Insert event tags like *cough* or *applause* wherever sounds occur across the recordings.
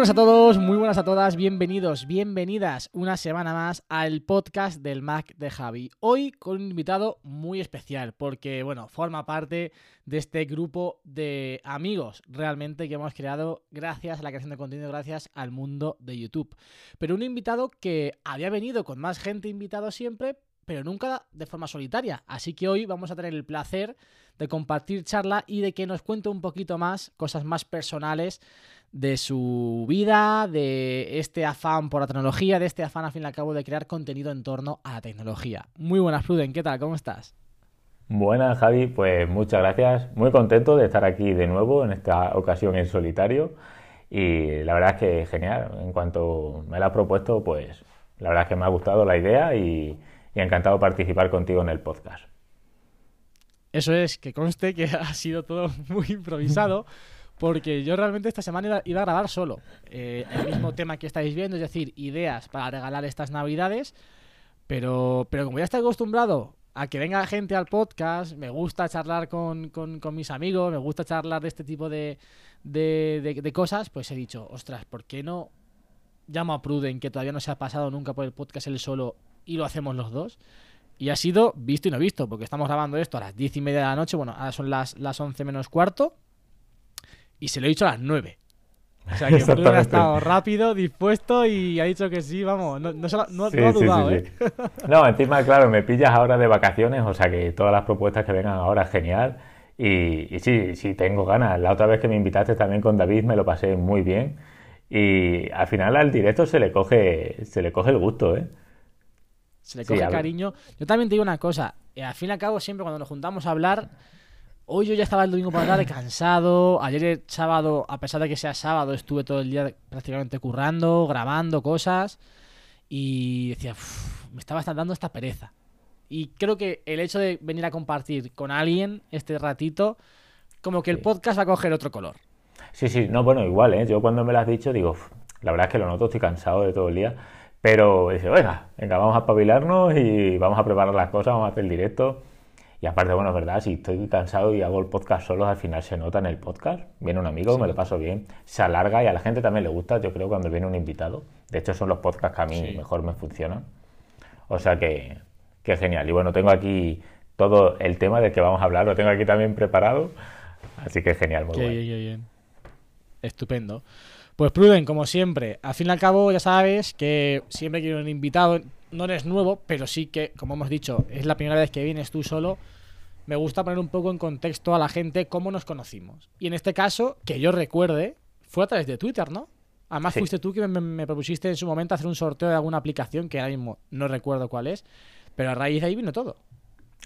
Buenas a todos, muy buenas a todas, bienvenidos, bienvenidas una semana más al podcast del Mac de Javi. Hoy con un invitado muy especial porque, bueno, forma parte de este grupo de amigos realmente que hemos creado gracias a la creación de contenido, gracias al mundo de YouTube. Pero un invitado que había venido con más gente invitado siempre, pero nunca de forma solitaria. Así que hoy vamos a tener el placer de compartir charla y de que nos cuente un poquito más, cosas más personales de su vida, de este afán por la tecnología, de este afán, al fin y al cabo, de crear contenido en torno a la tecnología. Muy buenas, Pruden, ¿qué tal? ¿Cómo estás? Buenas, Javi. Pues muchas gracias. Muy contento de estar aquí de nuevo, en esta ocasión en solitario. Y la verdad es que genial. En cuanto me la has propuesto, pues la verdad es que me ha gustado la idea y, y encantado participar contigo en el podcast. Eso es, que conste que *laughs* ha sido todo muy improvisado, porque yo realmente esta semana iba, a grabar solo. Eh, el mismo tema que estáis viendo, es decir, ideas para regalar estas navidades, pero, pero como ya estoy acostumbrado a que venga gente al podcast, me gusta charlar con, con- con mis amigos, me gusta charlar de este tipo de, de- de- de cosas, pues he dicho, ostras, ¿por qué no llamo a Pruden, que todavía no se ha pasado nunca por el podcast él solo, y lo hacemos los dos? Y ha sido visto y no visto, porque estamos grabando esto a las diez y media de la noche, bueno, ahora son las, las 11 menos cuarto, y se lo he dicho a las 9. O sea que Pruden ha estado rápido, dispuesto y ha dicho que sí, vamos, no, no, se no- Sí, no ha sí, sí, dudado, sí. ¿eh? No, encima, claro, me pillas ahora de vacaciones, o sea que todas las propuestas que vengan ahora, genial. Y, y sí, sí, tengo ganas. La otra vez que me invitaste también con David me lo pasé muy bien. Y al final al directo se le coge, se le coge el gusto, ¿eh? Se le coge cariño. Yo también te digo una cosa, eh, al fin y al cabo siempre cuando nos juntamos a hablar, hoy yo ya estaba el domingo por la tarde cansado, ayer el sábado, a pesar de que sea sábado, estuve todo el día prácticamente currando, grabando cosas y decía, "Uf, me estaba dando esta pereza. Y creo que el hecho de venir a compartir con alguien este ratito, como que el podcast va a coger otro color. Sí, sí, no, bueno, igual, ¿eh? Yo cuando me lo has dicho digo, "Uf, la verdad es que lo noto, estoy cansado de todo el día. Pero dice, venga, venga, vamos a espabilarnos y vamos a preparar las cosas, vamos a hacer el directo. Y aparte, bueno, es verdad, si estoy cansado y hago el podcast solo, al final se nota en el podcast. Viene un amigo, me lo paso bien, se alarga y a la gente también le gusta, yo creo, cuando viene un invitado. De hecho, son los podcasts que a mí Sí. mejor me funcionan. O sea que, que genial. Y bueno, tengo aquí todo el tema del que vamos a hablar, lo tengo aquí también preparado. Así que genial, muy bien. Estupendo. Pues Pruden, como siempre, al fin y al cabo ya sabes que siempre quiero un invitado, no eres nuevo, pero sí que, como hemos dicho, es la primera vez que vienes tú solo. Me gusta poner un poco en contexto a la gente cómo nos conocimos. Y en este caso, que yo recuerde, fue a través de Twitter, ¿no? Además Sí. fuiste tú que me, me propusiste en su momento hacer un sorteo de alguna aplicación que ahora mismo no recuerdo cuál es, pero a raíz de ahí vino todo.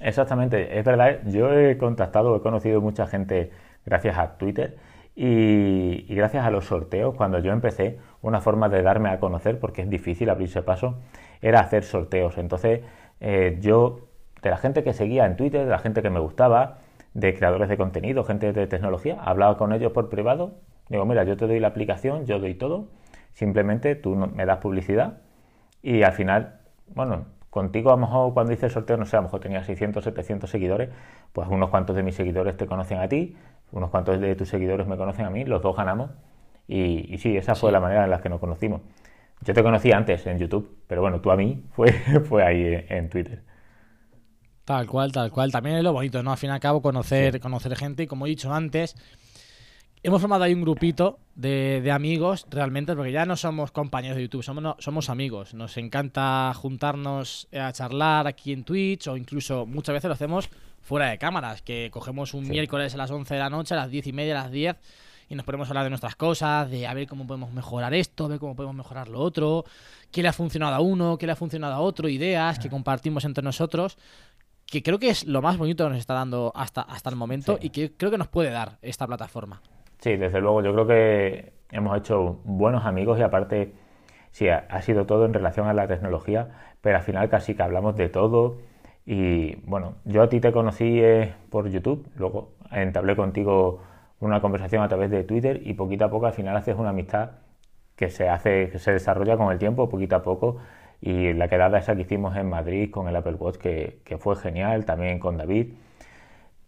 Exactamente, es verdad, yo he contactado, he conocido mucha gente gracias a Twitter y, gracias a los sorteos. Cuando yo empecé, una forma de darme a conocer, porque es difícil abrirse paso, era hacer sorteos. Entonces, eh, yo, de la gente que seguía en Twitter, de la gente que me gustaba, de creadores de contenido, gente de tecnología, hablaba con ellos por privado. Digo, mira, yo te doy la aplicación, yo doy todo, simplemente tú me das publicidad y al final, bueno, contigo a lo mejor cuando hice el sorteo, no sé, a lo mejor tenía 600, 700 seguidores, pues unos cuantos de mis seguidores te conocen a ti, unos cuantos de tus seguidores me conocen a mí, los dos ganamos. Y, y sí, esa fue la manera en la que nos conocimos. Yo te conocí antes en YouTube, pero bueno, tú a mí *laughs* fue, fue ahí en, en Twitter. Tal cual, tal cual. También es lo bonito, ¿no? Al fin y al cabo, conocer, conocer gente. Y como he dicho antes, hemos formado ahí un grupito de, de amigos, realmente, porque ya no somos compañeros de YouTube, somos, no- somos amigos. Nos encanta juntarnos a charlar aquí en Twitch, o incluso muchas veces lo hacemos fuera de cámaras, que cogemos un Sí. miércoles a las 11 de la noche, a las 10 y media, a las 10, y nos ponemos a hablar de nuestras cosas, de a ver cómo podemos mejorar esto, a ver cómo podemos mejorar lo otro, qué le ha funcionado a uno, qué le ha funcionado a otro, ideas que compartimos entre nosotros, que creo que es lo más bonito que nos está dando hasta, hasta el momento Sí. y que creo que nos puede dar esta plataforma. Sí, desde luego, yo creo que hemos hecho buenos amigos y aparte, sí, ha, ha sido todo en relación a la tecnología, pero al final casi que hablamos de todo. Y bueno, yo a ti te conocí eh, por YouTube, luego entablé contigo una conversación a través de Twitter y poquito a poco al final haces una amistad que se hace, que se desarrolla con el tiempo, poquito a poco. Y la quedada esa que hicimos en Madrid con el Apple Watch, que, que fue genial, también con David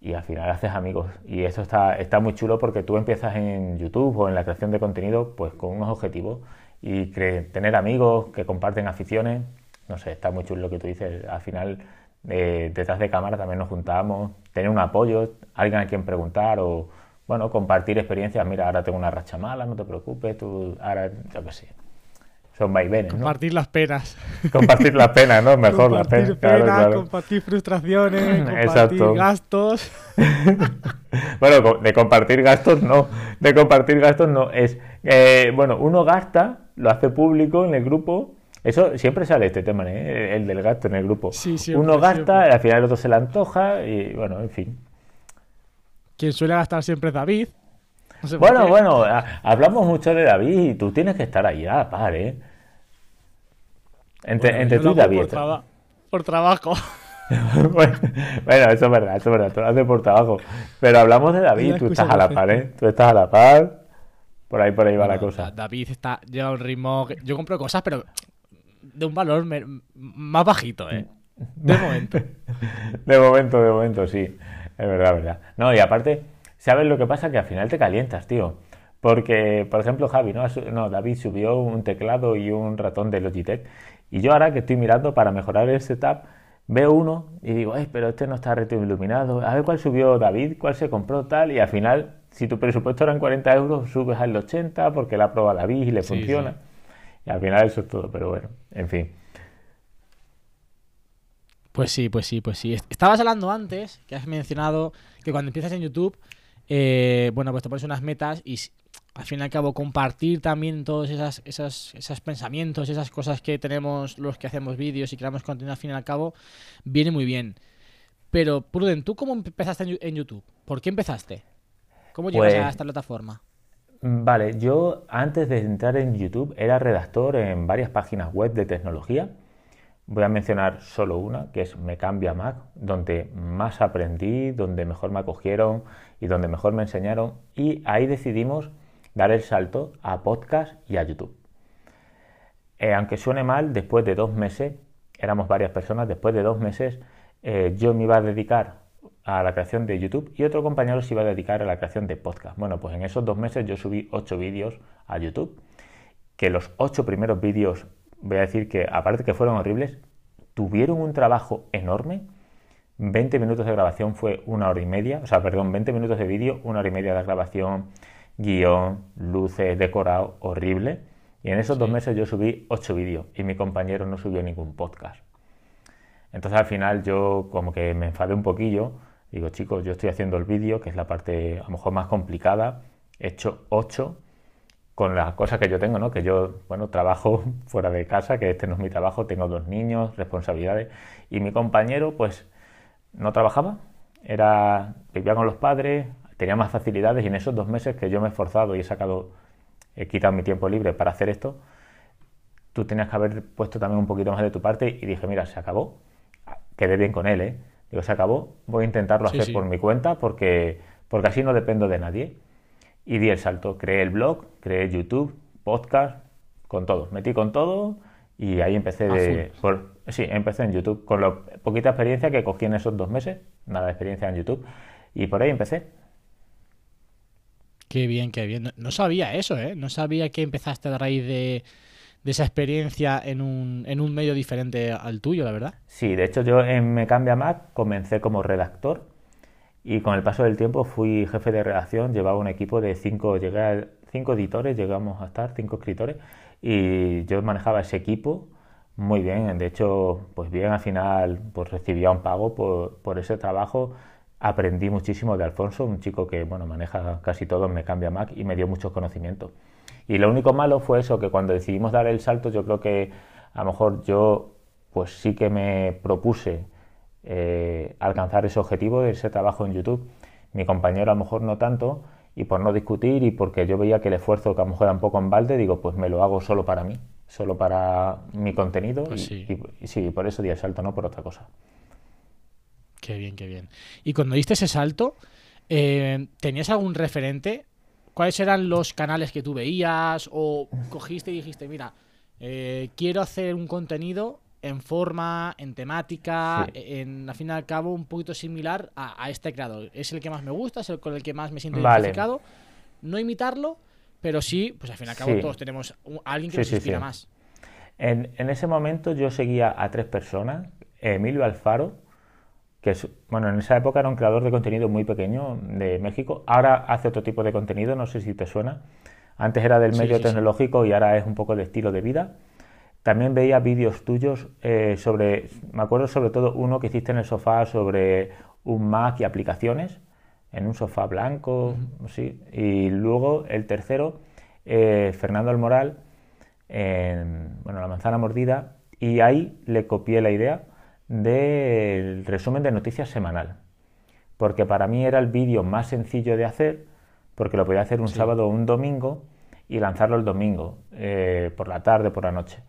y al final haces amigos. Y eso está, está muy chulo porque tú empiezas en YouTube o en la creación de contenido pues con unos objetivos y tener amigos que comparten aficiones, no sé, está muy chulo lo que tú dices. Al final eh, detrás de cámara también nos juntamos, tener un apoyo, alguien a quien preguntar o bueno, compartir experiencias. Mira, ahora tengo una racha mala, no te preocupes, tú ahora, yo qué sé. Son vaivenes, ¿no? Compartir las penas. Compartir las penas, ¿no? Mejor las compartir penas. claro, penas, claro. compartir frustraciones, *laughs* compartir Exacto. gastos. *laughs* Bueno, de compartir gastos no, de compartir gastos no, es, eh, bueno, uno gasta, lo hace público en el grupo, eso siempre sale este tema, ¿eh? el del gasto en el grupo. Sí, siempre, uno gasta, siempre. al final el otro se le antoja y bueno, en fin. Quien suele gastar siempre es David. No sé por Bueno, bueno, a- hablamos mucho de David y tú tienes que estar ahí a la par, ¿eh? Entre, Bueno, entre tú y David. Por, traba- por trabajo. *laughs* bueno, bueno, eso es verdad, eso es verdad, tú lo haces por trabajo. Pero hablamos de David, tú estás a la par, perfecta. ¿eh? Tú estás a la par, por ahí, por ahí va la cosa. Da- David está lleva un ritmo. Yo compro cosas, pero de un valor más bajito, ¿eh? De momento. *laughs* De momento, de momento, sí. Es verdad, verdad. No, y aparte, ¿sabes lo que pasa? Que al final te calientas, tío. Porque, por ejemplo, Javi, ¿no? David subió un teclado y un ratón de Logitech. Y yo ahora que estoy mirando para mejorar el setup, veo uno y digo, ay, pero este no está retroiluminado. A ver cuál subió David, cuál se compró tal. Y al final, si tu presupuesto eran 40 euros, subes al 80 porque la probado David y le Sí, funciona. sí. Y al final eso es todo, pero bueno, en fin. Pues sí, pues sí, pues sí. Est- Estabas hablando antes, que has mencionado que cuando empiezas en YouTube, eh, bueno, pues te pones unas metas y al fin y al cabo compartir también todos esas, esas, esos pensamientos, esas cosas que tenemos los que hacemos vídeos y creamos contenido al fin y al cabo, viene muy bien. Pero, Pruden, ¿tú cómo empezaste en, YouTube? ¿Por qué empezaste? ¿Cómo llegas Pues- a esta plataforma? Vale, yo antes de entrar en YouTube era redactor en varias páginas web de tecnología. Voy a mencionar solo una, que es Me Cambia Mac, donde más aprendí, donde mejor me acogieron y donde mejor me enseñaron. Y ahí decidimos dar el salto a podcast y a YouTube. Eh, aunque suene mal, después de dos meses, éramos varias personas, después de dos meses eh, yo me iba a dedicar a la creación de YouTube y otro compañero se iba a dedicar a la creación de podcast. Bueno, pues en esos dos meses yo subí ocho vídeos a YouTube, que los ocho primeros vídeos, voy a decir que aparte que fueron horribles, tuvieron un trabajo enorme. 20 minutos de grabación fue una hora y media, o sea, perdón, 20 minutos de vídeo, una hora y media de grabación, guion, luces, decorado, horrible. Y en esos dos meses yo subí ocho vídeos y mi compañero no subió ningún podcast. Entonces al final yo como que me enfadé un poquillo. Digo, chicos, yo estoy haciendo el vídeo, que es la parte a lo mejor más complicada. He hecho ocho con las cosas que yo tengo, ¿no? Que yo, bueno, trabajo *laughs* fuera de casa, que este no es mi trabajo, tengo dos niños, responsabilidades. Y mi compañero, pues, no trabajaba, era, vivía con los padres, tenía más facilidades y en esos dos meses que yo me he esforzado y he sacado, he quitado mi tiempo libre para hacer esto, tú tenías que haber puesto también un poquito más de tu parte y dije, mira, se acabó, quedé bien con él, ¿eh? Digo, se acabó, voy a intentarlo Sí, hacer sí. por mi cuenta porque, porque así no dependo de nadie. Y di el salto, creé el blog, creé YouTube, podcast, con todo, metí con todo y ahí empecé de... por- sí, empecé en YouTube con la poquita experiencia que cogí en esos dos meses, nada de experiencia en YouTube, y por ahí empecé. Qué bien, qué bien. No, no sabía eso, ¿eh? No sabía que empezaste a raíz de, de esa experiencia en un, en un medio diferente al tuyo, la verdad. Sí, de hecho yo en Me Cambia Mac comencé como redactor y con el paso del tiempo fui jefe de redacción, llevaba un equipo de cinco, llegué a cinco editores, llegamos a estar, cinco escritores, y yo manejaba ese equipo muy bien, de hecho, pues bien, al final pues recibía un pago por, por ese trabajo aprendí muchísimo de Alfonso, un chico que bueno, maneja casi todo Me Cambia Mac y me dio muchos conocimientos. Y lo único malo fue eso, que cuando decidimos dar el salto, yo creo que a lo mejor yo pues sí que me propuse eh, alcanzar ese objetivo de ese trabajo en YouTube. Mi compañero a lo mejor no tanto, y por no discutir y porque yo veía que el esfuerzo que a lo mejor era un poco en balde, digo, pues me lo hago solo para mí, solo para mi contenido Pues y, sí. y- y sí, por eso di el salto, no por otra cosa. Qué bien, qué bien. Y cuando diste ese salto, eh, ¿tenías algún referente? ¿Cuáles eran los canales que tú veías? ¿O cogiste y dijiste, mira, eh, quiero hacer un contenido en forma, en temática, Sí. en, al fin y al cabo, un poquito similar a, a este creador? Es el que más me gusta, es el con el que más me siento Vale. identificado. No imitarlo, pero sí, pues al fin y al cabo Sí. todos tenemos alguien que Sí, nos inspira más. En, en ese momento yo seguía a tres personas. Emilio Alfaro, que es, bueno, en esa época era un creador de contenido muy pequeño de México. Ahora hace otro tipo de contenido, no sé si te suena. Antes era del Sí, medio sí, sí. tecnológico y ahora es un poco de estilo de vida. También veía vídeos tuyos eh, sobre, me acuerdo sobre todo uno que hiciste en el sofá sobre un Mac y aplicaciones, en un sofá blanco, sí. Y luego el tercero, eh, Fernando Almoral, en bueno, La manzana mordida, y ahí le copié la idea del resumen de noticias semanal, porque para mí era el vídeo más sencillo de hacer, porque lo podía hacer un Sí. sábado o un domingo y lanzarlo el domingo, eh, por la tarde, por la noche.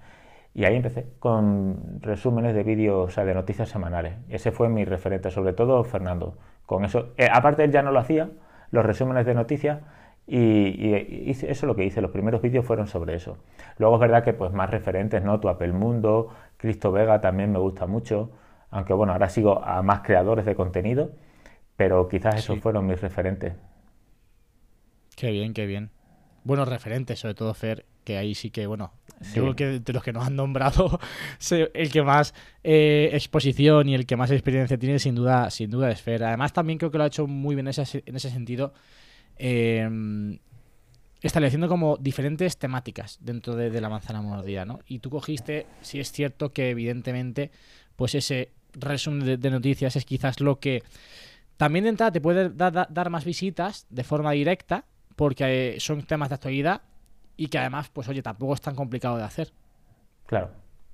Y ahí empecé con resúmenes de vídeos, o sea, de noticias semanales. Ese fue mi referente, sobre todo Fernando. Con eso, eh, aparte él ya no lo hacía, los resúmenes de noticias, y, eso es lo que hice. Los primeros vídeos fueron sobre eso. Luego es verdad que pues más referentes, ¿no? Tu Apple Mundo, Cristo Vega también me gusta mucho, aunque bueno, ahora sigo a más creadores de contenido, pero quizás esos fueron mis referentes. Qué bien, qué bien. Buenos referentes, sobre todo Fer, que ahí sí que, bueno, Sí. yo creo que de los que nos han nombrado, *laughs* el que más eh, exposición y el que más experiencia tiene, sin duda, sin duda es Fer. Además, también creo que lo ha hecho muy bien en ese, en ese sentido, eh, estableciendo como diferentes temáticas dentro de, la manzana mordida, ¿no? Y tú cogiste, si es cierto que evidentemente, pues ese resumen de, noticias es quizás lo que también de entrada te puede da- da- dar más visitas de forma directa, porque eh, son temas de actualidad y que además, pues oye, tampoco es tan complicado de hacer. Claro,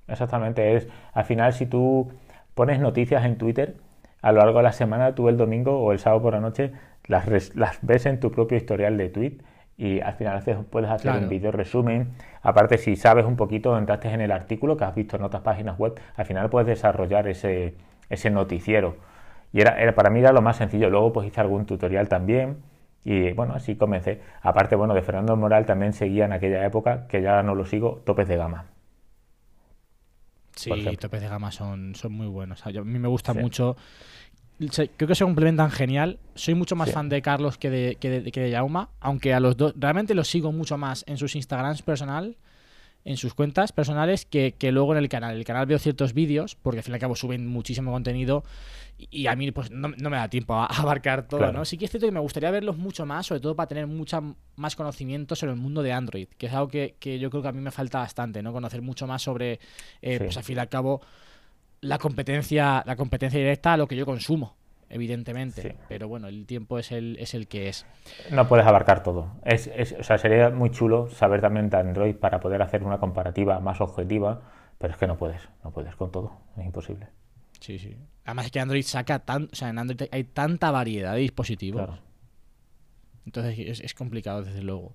exactamente. Es, al final, si tú pones noticias en Twitter, a lo largo de la semana, tú el domingo o el sábado por la noche las, las ves en tu propio historial de tweet y al final haces- puedes hacer Claro. un vídeo resumen. Aparte, si sabes un poquito, entraste en el artículo que has visto en otras páginas web, al final puedes desarrollar ese, ese noticiero. Y era, era- para mí era lo más sencillo. Luego pues hice algún tutorial también y bueno, así comencé. Aparte, bueno, de Fernando Moral también seguía en aquella época, que ya no lo sigo, topes de gama. Sí, topes de gama son, son muy buenos. O sea, yo- a mí me gusta Sí. mucho. Creo que se complementan genial. Soy mucho más Sí. fan de Carlos que de, que de, que de Jauma, aunque a los dos realmente los sigo mucho más en sus Instagrams personal, en sus cuentas personales, que, que luego en el canal. En el canal veo ciertos vídeos, porque al fin y al cabo suben muchísimo contenido y, y a mí pues no, no me da tiempo a, a *laughs* abarcar todo, Claro. ¿no? Sí que es cierto que me gustaría verlos mucho más, sobre todo para tener mucha más conocimiento sobre el mundo de Android, que es algo que, que yo creo que a mí me falta bastante, ¿no? Conocer mucho más sobre, eh, Sí. pues al fin y al cabo, la competencia, la competencia directa a lo que yo consumo, evidentemente. Sí. Pero bueno, el tiempo es el, es el que es. No puedes abarcar todo. Es, es- o sea, sería muy chulo saber también de Android para poder hacer una comparativa más objetiva, pero es que no puedes, no puedes con todo, es imposible. Sí, sí. Además es que Android saca tan, o sea, en Android hay tanta variedad de dispositivos. Claro. Entonces es, es complicado, desde luego.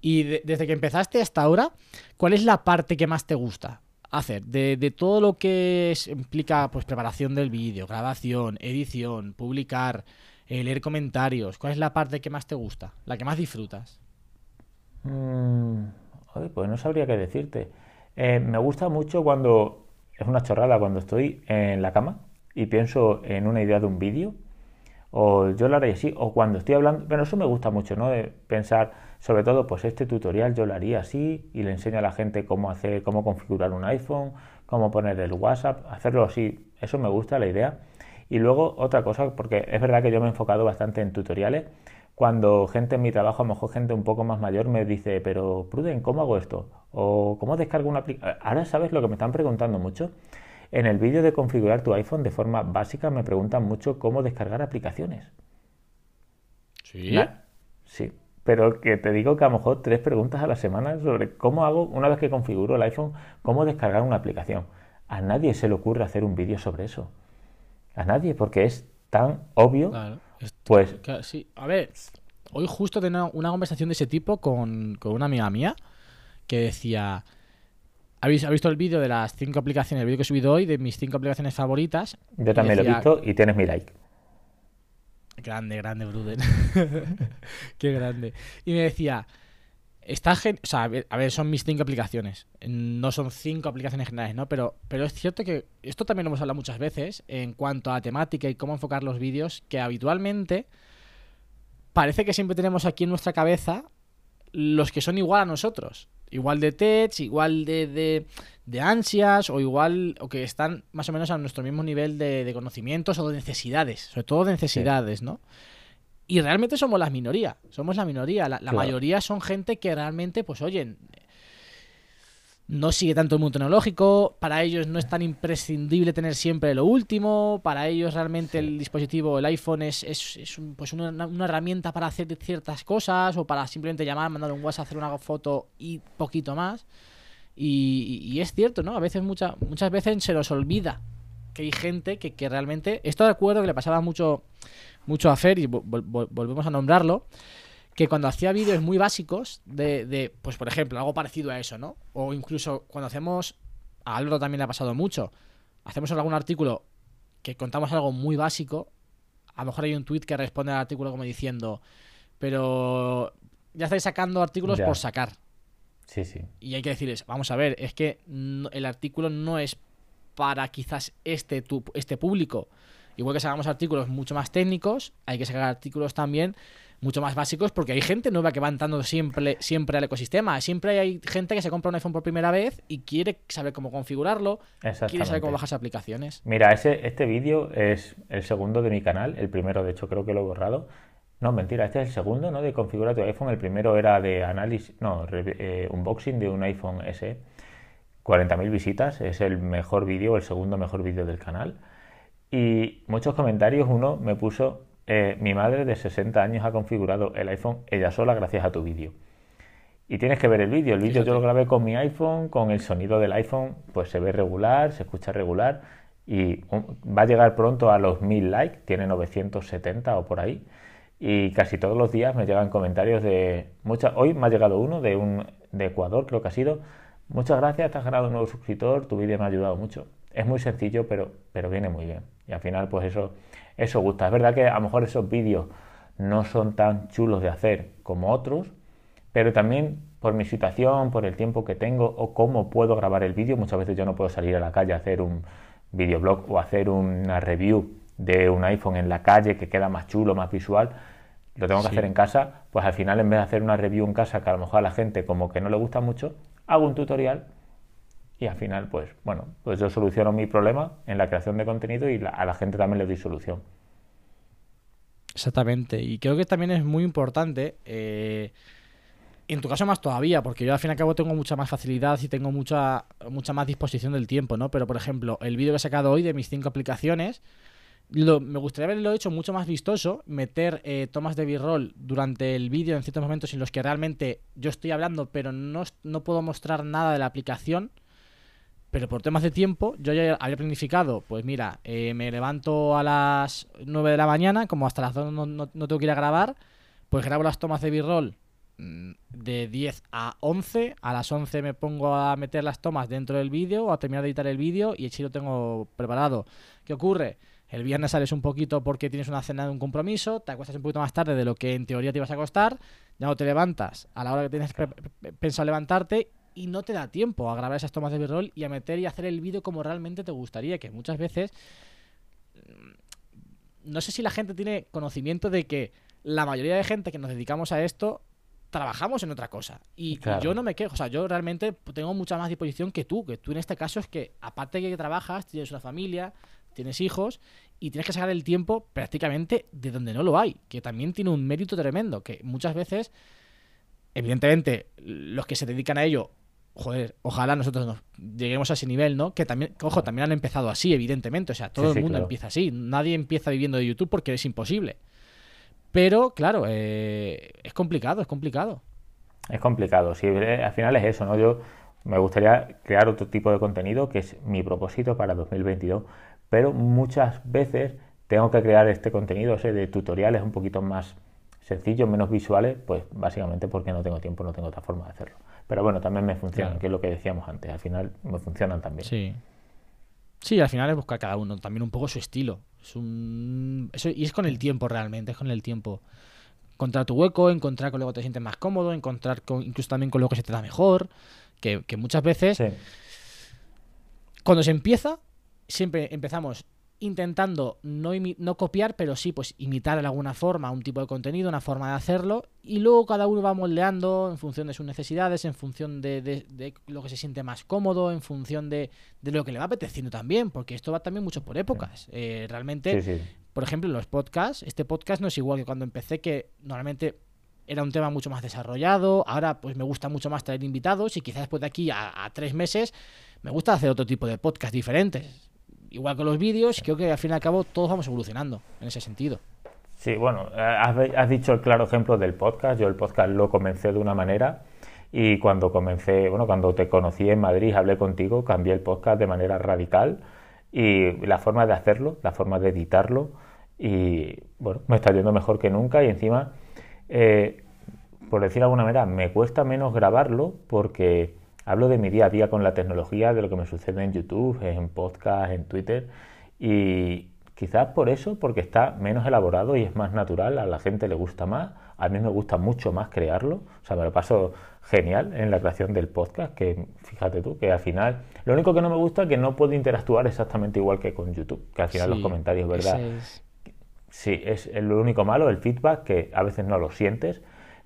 Y de- desde que empezaste hasta ahora, ¿cuál es la parte que más te gusta hacer? De, todo lo que implica pues preparación del vídeo, grabación, edición, publicar, eh, leer comentarios. ¿Cuál es la parte que más te gusta? La que más disfrutas. Mm, pues no sabría qué decirte. Eh, me gusta mucho cuando, es una chorrada, cuando estoy en la cama y pienso en una idea de un vídeo, o yo lo haría así, o cuando estoy hablando, pero eso me gusta mucho, ¿no? De pensar, sobre todo, pues este tutorial yo lo haría así y le enseño a la gente cómo hacer, cómo configurar un iPhone, cómo poner el WhatsApp, hacerlo así, eso me gusta la idea. Y luego otra cosa, porque es verdad que yo me he enfocado bastante en tutoriales, cuando gente en mi trabajo, a lo mejor gente un poco más mayor, me dice, pero Pruden, ¿cómo hago esto? O ¿cómo descargo una aplicación? Ahora sabes lo que me están preguntando mucho. En el vídeo de configurar tu iPhone de forma básica me preguntan mucho cómo descargar aplicaciones. Sí. Sí, pero que te digo que a lo mejor tres preguntas a la semana sobre cómo hago, una vez que configuro el iPhone, cómo descargar una aplicación. A nadie se le ocurre hacer un vídeo sobre eso. A nadie, porque es tan obvio. Claro. Es- Pues sí. A ver, hoy justo tenía una conversación de ese tipo con, con una amiga mía que decía. ¿Ha visto, el vídeo de las cinco aplicaciones, el vídeo que he subido hoy de mis cinco aplicaciones favoritas? yo también lo he visto y tienes mi like. Grande, grande, Bruden. *laughs* Qué grande. Y me decía, está gen- o sea, a ver, a ver, son mis cinco aplicaciones. No son cinco aplicaciones generales, ¿no? Pero, pero es cierto que esto también lo hemos hablado muchas veces en cuanto a temática y cómo enfocar los vídeos, que habitualmente parece que siempre tenemos aquí en nuestra cabeza los que son igual a nosotros. Igual de tech, igual de, de, de ansias, o igual, o que están más o menos a nuestro mismo nivel de, de conocimientos o de necesidades, sobre todo de necesidades, ¿no? Y realmente somos la minoría, somos la minoría. La, la Claro. mayoría son gente que realmente, pues oyen, no sigue tanto el mundo tecnológico, para ellos no es tan imprescindible tener siempre lo último, para ellos realmente el dispositivo, el iPhone es, es, es un- pues una, una herramienta para hacer ciertas cosas o para simplemente llamar, mandar un WhatsApp, hacer una foto y poquito más. Y, y es cierto, ¿no? A veces, mucha- muchas veces se nos olvida que hay gente que, que realmente... Esto de acuerdo que le pasaba mucho, mucho a Fer y vol- vol- volvemos a nombrarlo, que cuando hacía vídeos muy básicos de, de, pues por ejemplo, algo parecido a eso, ¿no? O incluso cuando hacemos, a Álvaro también le ha pasado mucho, hacemos algún artículo que contamos algo muy básico, a lo mejor hay un tweet que responde al artículo como diciendo, pero ya estáis sacando artículos Ya. por sacar. Sí, sí. Y hay que decirles, vamos a ver, es que no- el artículo no es para quizás este, tu- este público. Igual que sacamos artículos mucho más técnicos, hay que sacar artículos también mucho más básicos porque hay gente nueva que va entrando siempre, siempre al ecosistema. Siempre hay gente que se compra un iPhone por primera vez y quiere saber cómo configurarlo, quiere saber cómo bajarse aplicaciones. Mira, ese, este vídeo es el segundo de mi canal. El primero, de hecho, creo que lo he borrado. No, mentira, este es el segundo, ¿no? De configurar tu iPhone. El primero era de análisis, no, re- eh, unboxing de un iPhone SE. 40.000 visitas, es el mejor vídeo, el segundo mejor vídeo del canal. Y muchos comentarios. Uno me puso, eh, mi madre de 60 años ha configurado el iPhone ella sola gracias a tu vídeo. Y tienes que ver el vídeo. El vídeo yo lo grabé con mi iPhone, con el sonido del iPhone, pues se ve regular, se escucha regular y va a llegar pronto a los 1000 likes, tiene 970 o por ahí. Y casi todos los días me llegan comentarios de muchas. Hoy me ha llegado uno de un de Ecuador, creo que ha sido. Muchas gracias, te has ganado un nuevo suscriptor, tu vídeo me ha ayudado mucho. Es muy sencillo, pero, pero viene muy bien. Y al final, pues eso, eso gusta. Es verdad que a lo mejor esos vídeos no son tan chulos de hacer como otros, pero también por mi situación, por el tiempo que tengo o cómo puedo grabar el vídeo. Muchas veces yo no puedo salir a la calle a hacer un videoblog o hacer una review de un iPhone en la calle que queda más chulo, más visual. Lo tengo que Sí. hacer en casa, pues al final en vez de hacer una review en casa que a lo mejor a la gente como que no le gusta mucho, hago un tutorial y al final pues bueno, pues yo soluciono mi problema en la creación de contenido y la- a la gente también le doy solución. Exactamente. Y creo que también es muy importante, eh, en tu caso más todavía, porque yo al fin y al cabo tengo mucha más facilidad y tengo mucha, mucha más disposición del tiempo, ¿no? Pero por ejemplo, el vídeo que he sacado hoy de mis cinco aplicaciones, lo- me gustaría haberlo hecho mucho más vistoso, meter eh, tomas de b-roll durante el vídeo en ciertos momentos en los que realmente yo estoy hablando, pero no, no puedo mostrar nada de la aplicación. Pero por temas de tiempo, yo ya había planificado, pues mira, eh, me levanto a las 9 de la mañana, como hasta las 2 no, no- no tengo que ir a grabar, pues grabo las tomas de b-roll mm, de 10 a 11, a las 11 me pongo a meter las tomas dentro del vídeo a terminar de editar el vídeo y así lo tengo preparado. ¿Qué ocurre? El viernes sales un poquito porque tienes una cena de un compromiso, te acuestas un poquito más tarde de lo que en teoría te ibas a acostar, ya no te levantas a la hora que tienes pe- pe- pensado levantarte y no te da tiempo a grabar esas tomas de b-roll y a meter y hacer el vídeo como realmente te gustaría, que muchas veces mm, no sé si la gente tiene conocimiento de que la mayoría de gente que nos dedicamos a esto trabajamos en otra cosa. Y, y Claro. yo no me quejo, o sea, yo realmente tengo mucha más disposición que tú, que tú en este caso es que aparte de que trabajas, tienes una familia, tienes hijos y tienes que sacar el tiempo prácticamente de donde no lo hay, que también tiene un mérito tremendo, que muchas veces, evidentemente, los que se dedican a ello joder, ojalá nosotros nos lleguemos a ese nivel, ¿no? Que también, ojo, también han empezado así, evidentemente. O sea, todo Sí, el sí, mundo claro. empieza así. Nadie empieza viviendo de YouTube porque es imposible. Pero, claro, eh, es complicado, es complicado. Es complicado, sí, eh, al final es eso, ¿no? Yo me gustaría crear otro tipo de contenido que es mi propósito para 2022, pero muchas veces tengo que crear este contenido ese de tutoriales un poquito más sencillos, menos visuales, pues básicamente porque no tengo tiempo, no tengo otra forma de hacerlo. Pero bueno, también me funcionan, Claro. que es lo que decíamos antes, al final me funcionan también. Sí. Sí, al final es buscar cada uno también un poco su estilo. Es un... eso- y es con el tiempo realmente, es con el tiempo. Encontrar tu hueco, encontrar con lo que te sientes más cómodo, encontrar con, incluso también con lo que se te da mejor. Que, que muchas veces, Sí, cuando se empieza, siempre empezamos intentando no, no copiar, pero sí pues imitar de alguna forma un tipo de contenido, una forma de hacerlo, y luego cada uno va moldeando en función de sus necesidades, en función de, de- de lo que se siente más cómodo, en función de, de lo que le va apeteciendo también, porque esto va también mucho por épocas. Eh, realmente, sí, sí. por ejemplo, los podcasts, este podcast no es igual que cuando empecé, que normalmente era un tema mucho más desarrollado, ahora pues me gusta mucho más traer invitados y quizás después de aquí a, a tres meses me gusta hacer otro tipo de podcast diferentes. Igual que los vídeos, creo que al fin y al cabo todos vamos evolucionando en ese sentido. Sí, bueno, eh, has, dicho el claro ejemplo del podcast. Yo el podcast lo comencé de una manera y cuando comencé, bueno, cuando te conocí en Madrid, hablé contigo, cambié el podcast de manera radical y la forma de hacerlo, la forma de editarlo y bueno, me está yendo mejor que nunca y encima, eh, por decir de alguna manera, me cuesta menos grabarlo porque hablo de mi día a día con la tecnología, de lo que me sucede en YouTube, en podcast, en Twitter. Y quizás por eso, porque está menos elaborado y es más natural, a la gente le gusta más, a mí me gusta mucho más crearlo, o sea, me lo paso genial en la creación del podcast, que fíjate tú, que al final, lo único que no me gusta es que no puedo interactuar exactamente igual que con YouTube, que al final los comentarios, ¿verdad? Sí, es lo único malo, el feedback, que a veces no lo sientes,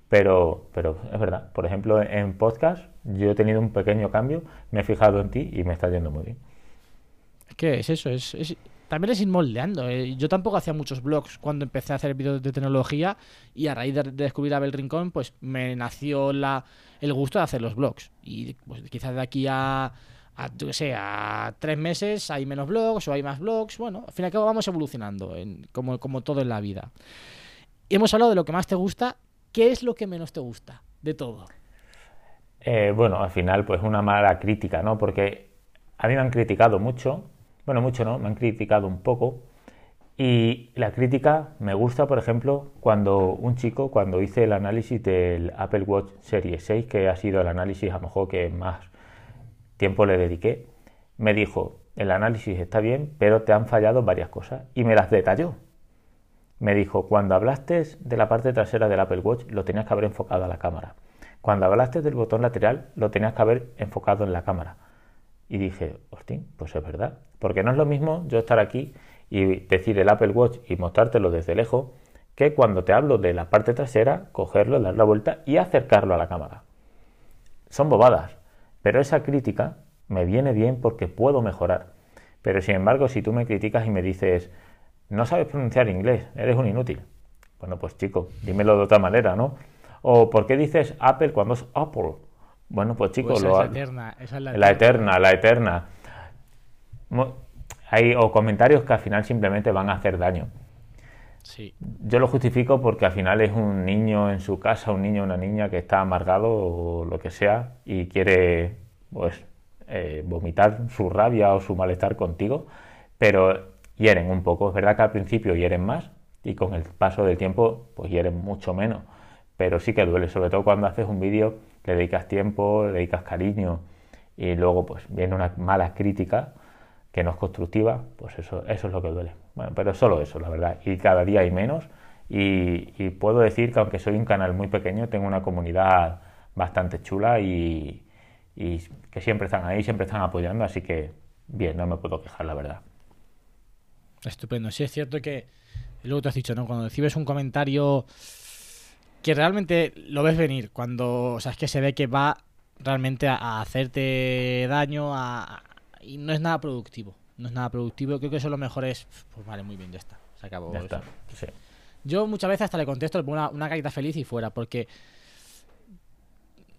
pero, pero es verdad. Por ejemplo, en podcast yo he tenido un pequeño cambio, me he fijado en ti y me está yendo muy bien. Es que es eso, es, es- también es ir moldeando. eh. Yo tampoco hacía muchos blogs cuando empecé a hacer vídeos de tecnología y a raíz de, de descubrir Abel Rincón, pues me nació la, el gusto de hacer los blogs. Y pues quizás de aquí a, a, yo sé, a tres meses hay menos blogs o hay más blogs. Bueno, al fin y al cabo vamos evolucionando, en- como, como todo en la vida. Y hemos hablado de lo que más te gusta. ¿Qué es lo que menos te gusta de todo? Eh, bueno, al final, pues una mala crítica, ¿no? Porque a mí me han criticado mucho, bueno, mucho no, me han criticado un poco. Y la crítica me gusta, por ejemplo, cuando un chico, cuando hice el análisis del Apple Watch Series 6, que ha sido el análisis a lo mejor que más tiempo le dediqué, me dijo, el análisis está bien, pero te han fallado varias cosas. Y me las detalló. Me dijo, cuando hablaste de la parte trasera del Apple Watch, lo tenías que haber enfocado a la cámara. Cuando hablaste del botón lateral, lo tenías que haber enfocado en la cámara. Y dije, hostia, pues es verdad. Porque no es lo mismo yo estar aquí y decir el Apple Watch y mostrártelo desde lejos, que cuando te hablo de la parte trasera, cogerlo, dar la vuelta y acercarlo a la cámara. Son bobadas, pero esa crítica me viene bien porque puedo mejorar. Pero sin embargo, si tú me criticas y me dices, no sabes pronunciar inglés, eres un inútil. Bueno, pues chico, dímelo de otra manera, ¿no? O ¿por qué dices Apple cuando es Apple? Bueno, pues chico, Pues esa lo es la eterna, esa es la la eterna. la eterna. Hay o comentarios que al final simplemente van a hacer daño. Sí. Yo lo justifico porque al final es un niño en su casa, un niño o una niña que está amargado o lo que sea y quiere pues eh, vomitar su rabia o su malestar contigo, pero hieren un poco. Es verdad que al principio hieren más y con el paso del tiempo pues hieren mucho menos, pero sí que duele, sobre todo cuando haces un vídeo, le dedicas tiempo, le dedicas cariño y luego pues viene una mala crítica que no es constructiva, pues eso, eso es lo que duele. Bueno, pero solo eso, la verdad. Y cada día hay menos. Y, puedo decir que aunque soy un canal muy pequeño, tengo una comunidad bastante chula y, y que siempre están ahí, siempre están apoyando. Así que bien, no me puedo quejar, la verdad. Estupendo. Sí, es cierto que luego te has dicho, ¿no? Cuando recibes un comentario que realmente lo ves venir, cuando, o sea, es que se ve que va realmente a, a hacerte daño a, a- y no es nada productivo. No es nada productivo. Creo que eso lo mejor es, pues vale, muy bien, ya está. Se acabó. Ya está. Sí. Yo muchas veces hasta le contesto, le pongo una, una carita feliz y fuera, porque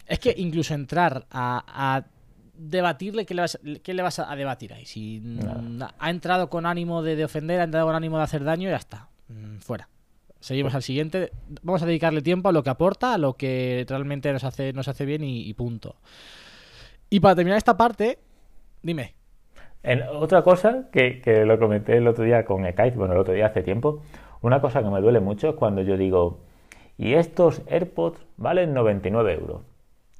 Es que incluso entrar a, a debatirle, ¿qué le, vas, qué le vas a, a debatir ahí? Si mm, ha entrado con ánimo de, de ofender, ha entrado con ánimo de hacer daño, ya está. Mm, fuera. Seguimos al siguiente. Vamos a dedicarle tiempo a lo que aporta, a lo que realmente nos hace, nos hace bien y, y punto. Y para terminar esta parte, dime. En otra cosa que, que lo comenté el otro día con Ekait, bueno, el otro día hace tiempo, una cosa que me duele mucho es cuando yo digo, y estos AirPods valen 99 euros.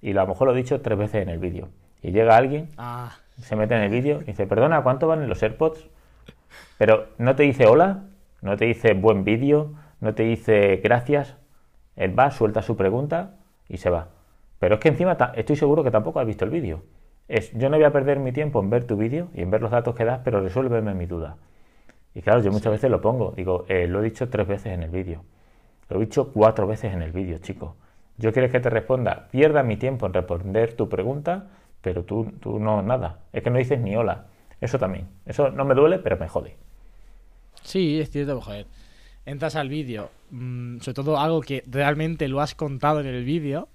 Y a lo mejor lo he dicho tres veces en el vídeo. Y llega alguien, Ah, se mete en el vídeo y dice, perdona, ¿cuánto valen los AirPods? Pero no te dice hola, no te dice buen vídeo, no te dice gracias. Él va, suelta su pregunta y se va. Pero es que encima estoy seguro que tampoco has visto el vídeo. Es, yo no voy a perder mi tiempo en ver tu vídeo y en ver los datos que das, pero resuélveme mi duda. Y claro, yo muchas veces lo pongo. Digo, eh, lo he dicho tres veces en el vídeo. Lo he dicho cuatro veces en el vídeo, chico. Yo quiero que te responda, pierda mi tiempo en responder tu pregunta, pero tú, tú no, nada. Es que no dices ni hola. Eso también. Eso no me duele, pero me jode. sí, es cierto, joder. Entras al vídeo, mm, sobre todo algo que realmente lo has contado en el vídeo.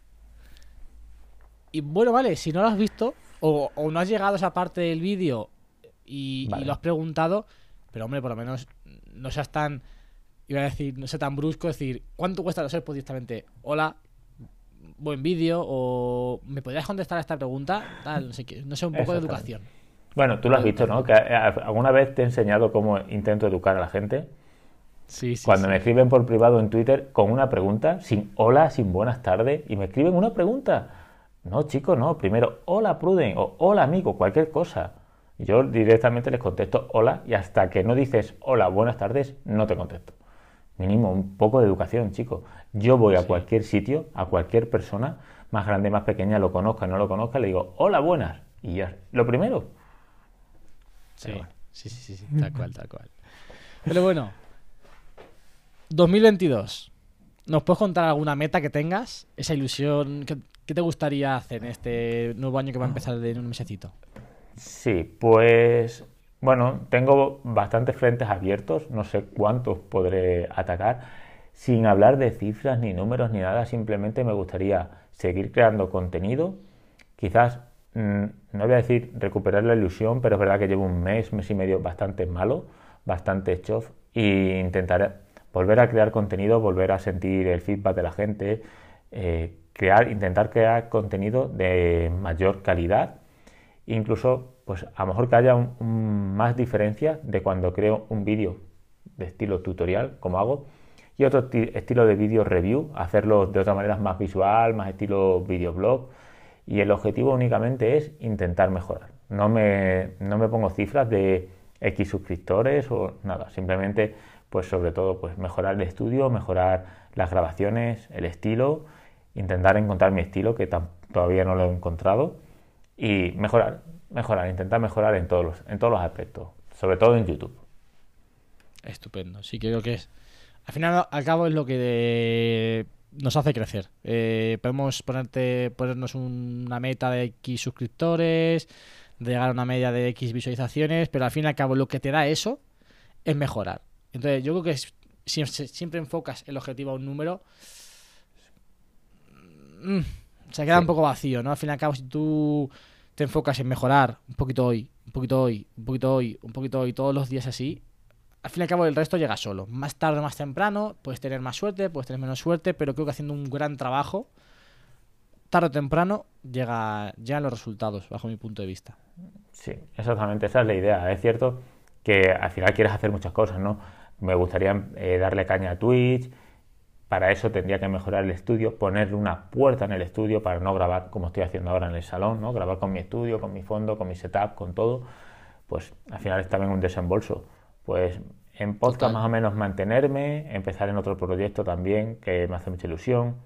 Y bueno, vale, si no lo has visto, o, o no has llegado a esa parte del vídeo y, lo has preguntado, pero hombre, por lo menos no seas tan, iba a decir, no sea tan brusco, decir, ¿cuánto cuesta los AirPods directamente? Hola, buen vídeo, o ¿me podrías contestar a esta pregunta? Tal, no sé qué, no sé, un poco de educación. Bueno, tú lo has visto, ¿no? Que eh, alguna vez te he enseñado cómo intento educar a la gente. Sí, sí. Cuando sí. me escriben por privado en Twitter con una pregunta, sin hola, sin buenas tardes, y me escriben una pregunta. No, chicos, no. Primero, hola, Pruden, o hola, amigo, cualquier cosa. Yo directamente les contesto hola, y hasta que no dices hola, buenas tardes, no te contesto. Mínimo, un poco de educación, chicos. Yo voy a cualquier sitio, a cualquier persona, más grande, más pequeña, lo conozca, no lo conozca, le digo hola, buenas. Y ya, lo primero. Sí, bueno. sí, sí, sí, tal cual, tal cual. Pero bueno, 2022. ¿Nos puedes contar alguna meta que tengas? Esa ilusión, ¿qué, qué te gustaría hacer en este nuevo año que va a empezar de un mesecito? Sí, pues bueno, tengo bastantes frentes abiertos, no sé cuántos podré atacar. Sin hablar de cifras ni números ni nada, simplemente me gustaría seguir creando contenido. Quizás, mm, no voy a decir recuperar la ilusión, pero es verdad que llevo un mes, mes y medio bastante malo, bastante chof, y intentaré volver a crear contenido, volver a sentir el feedback de la gente, eh, crear, intentar crear contenido de mayor calidad incluso pues a lo mejor que haya más diferencia de cuando creo un vídeo de estilo tutorial como hago y otro ti- estilo de vídeo review hacerlo de otra manera más visual más estilo videoblog. Y el objetivo únicamente es intentar mejorar. No me, no me pongo cifras de X suscriptores o nada. Simplemente pues sobre todo pues mejorar el estudio mejorar las grabaciones el estilo intentar encontrar mi estilo que todavía no lo he encontrado y mejorar, mejorar, intentar mejorar en todos los, en todos los aspectos, sobre todo en YouTube. Estupendo, sí, creo que es. Al final, al cabo, es lo que nos hace crecer. Eh, podemos ponerte, ponernos una meta de X suscriptores, de llegar a una media de X visualizaciones, pero al fin y al cabo, lo que te da eso es mejorar. Entonces, yo creo que si siempre enfocas el objetivo a un número, mm, se queda Sí. un poco vacío, ¿no? Al fin y al cabo, si tú te enfocas en mejorar un poquito hoy, un poquito hoy, un poquito hoy, un poquito hoy, todos los días así, al fin y al cabo el resto llega solo. Más tarde o más temprano, puedes tener más suerte, puedes tener menos suerte, pero creo que haciendo un gran trabajo, tarde o temprano, llega, llegan los resultados, bajo mi punto de vista. Sí, exactamente, esa es la idea. Es cierto que al final quieres hacer muchas cosas, ¿no? Me gustaría eh, darle caña a Twitch, para eso tendría que mejorar el estudio, ponerle una puerta en el estudio para no grabar como estoy haciendo ahora en el salón, ¿no? Grabar con mi estudio, con mi fondo, con mi setup, con todo, pues al final es también un desembolso. Pues en podcast Total. más o menos mantenerme, empezar en otro proyecto también que me hace mucha ilusión,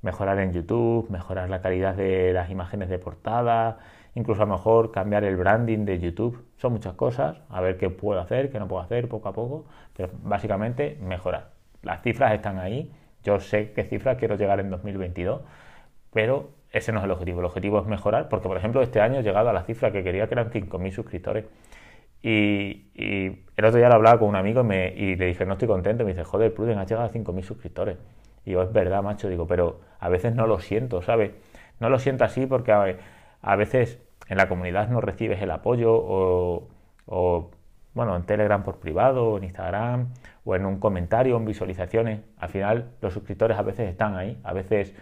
mejorar en YouTube, mejorar la calidad de las imágenes de portada, incluso a lo mejor cambiar el branding de YouTube. Son muchas cosas, a ver qué puedo hacer, qué no puedo hacer poco a poco, pero básicamente mejorar. Las cifras están ahí, yo sé qué cifras quiero llegar en 2022, pero ese no es el objetivo. El objetivo es mejorar, porque por ejemplo este año he llegado a la cifra que quería, que eran 5.000 suscriptores. Y, el otro día lo hablaba con un amigo y, me- y le dije, no estoy contento. Me dice, joder, Pruden, has llegado a 5.000 suscriptores. Y yo, es verdad, macho. Digo, pero a veces no lo siento, ¿sabes? No lo siento así porque a, a veces en la comunidad no recibes el apoyo o, o, bueno, en Telegram por privado, en Instagram, o en un comentario, en visualizaciones. Al final los suscriptores a veces están ahí, a veces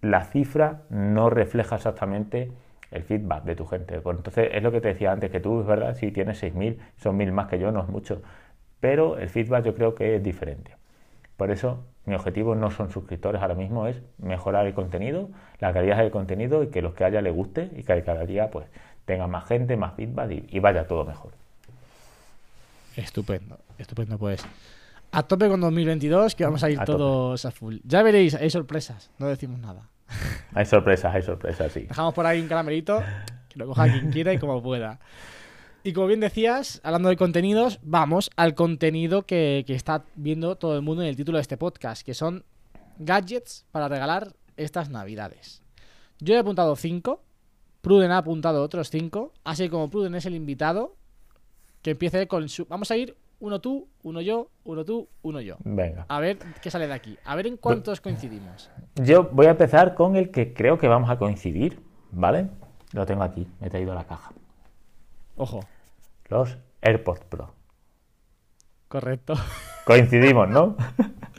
la cifra no refleja exactamente el feedback de tu gente. Pues entonces es lo que te decía antes, que tú es verdad, si tienes 6.000, son 1.000 más que yo, no es mucho, pero el feedback yo creo que es diferente. Por eso mi objetivo no son suscriptores ahora mismo, es mejorar el contenido, la calidad del contenido y que los que haya les guste y que cada día pues tenga más gente, más feedback y vaya todo mejor. Estupendo, estupendo pues. A tope con 2022, que vamos a ir A tope. todos a full. Ya veréis, hay sorpresas, no decimos nada. *laughs* Hay sorpresas, hay sorpresas, sí. Dejamos por ahí un caramelito, que lo coja quien quiera y como pueda. Y como bien decías, hablando de contenidos, vamos al contenido que, que está viendo todo el mundo en el título de este podcast, que son gadgets para regalar estas navidades. Yo he apuntado 5, Pruden ha apuntado otros 5, así como Pruden es el invitado, que empiece con su... Vamos a ir uno tú, uno yo, uno tú, uno yo. Venga. A ver qué sale de aquí. A ver en cuántos coincidimos. Yo voy a empezar con el que creo que vamos a coincidir, ¿vale? Lo tengo aquí, me he traído la caja. Ojo, Los AirPods Pro. correcto. *laughs* Coincidimos, ¿no?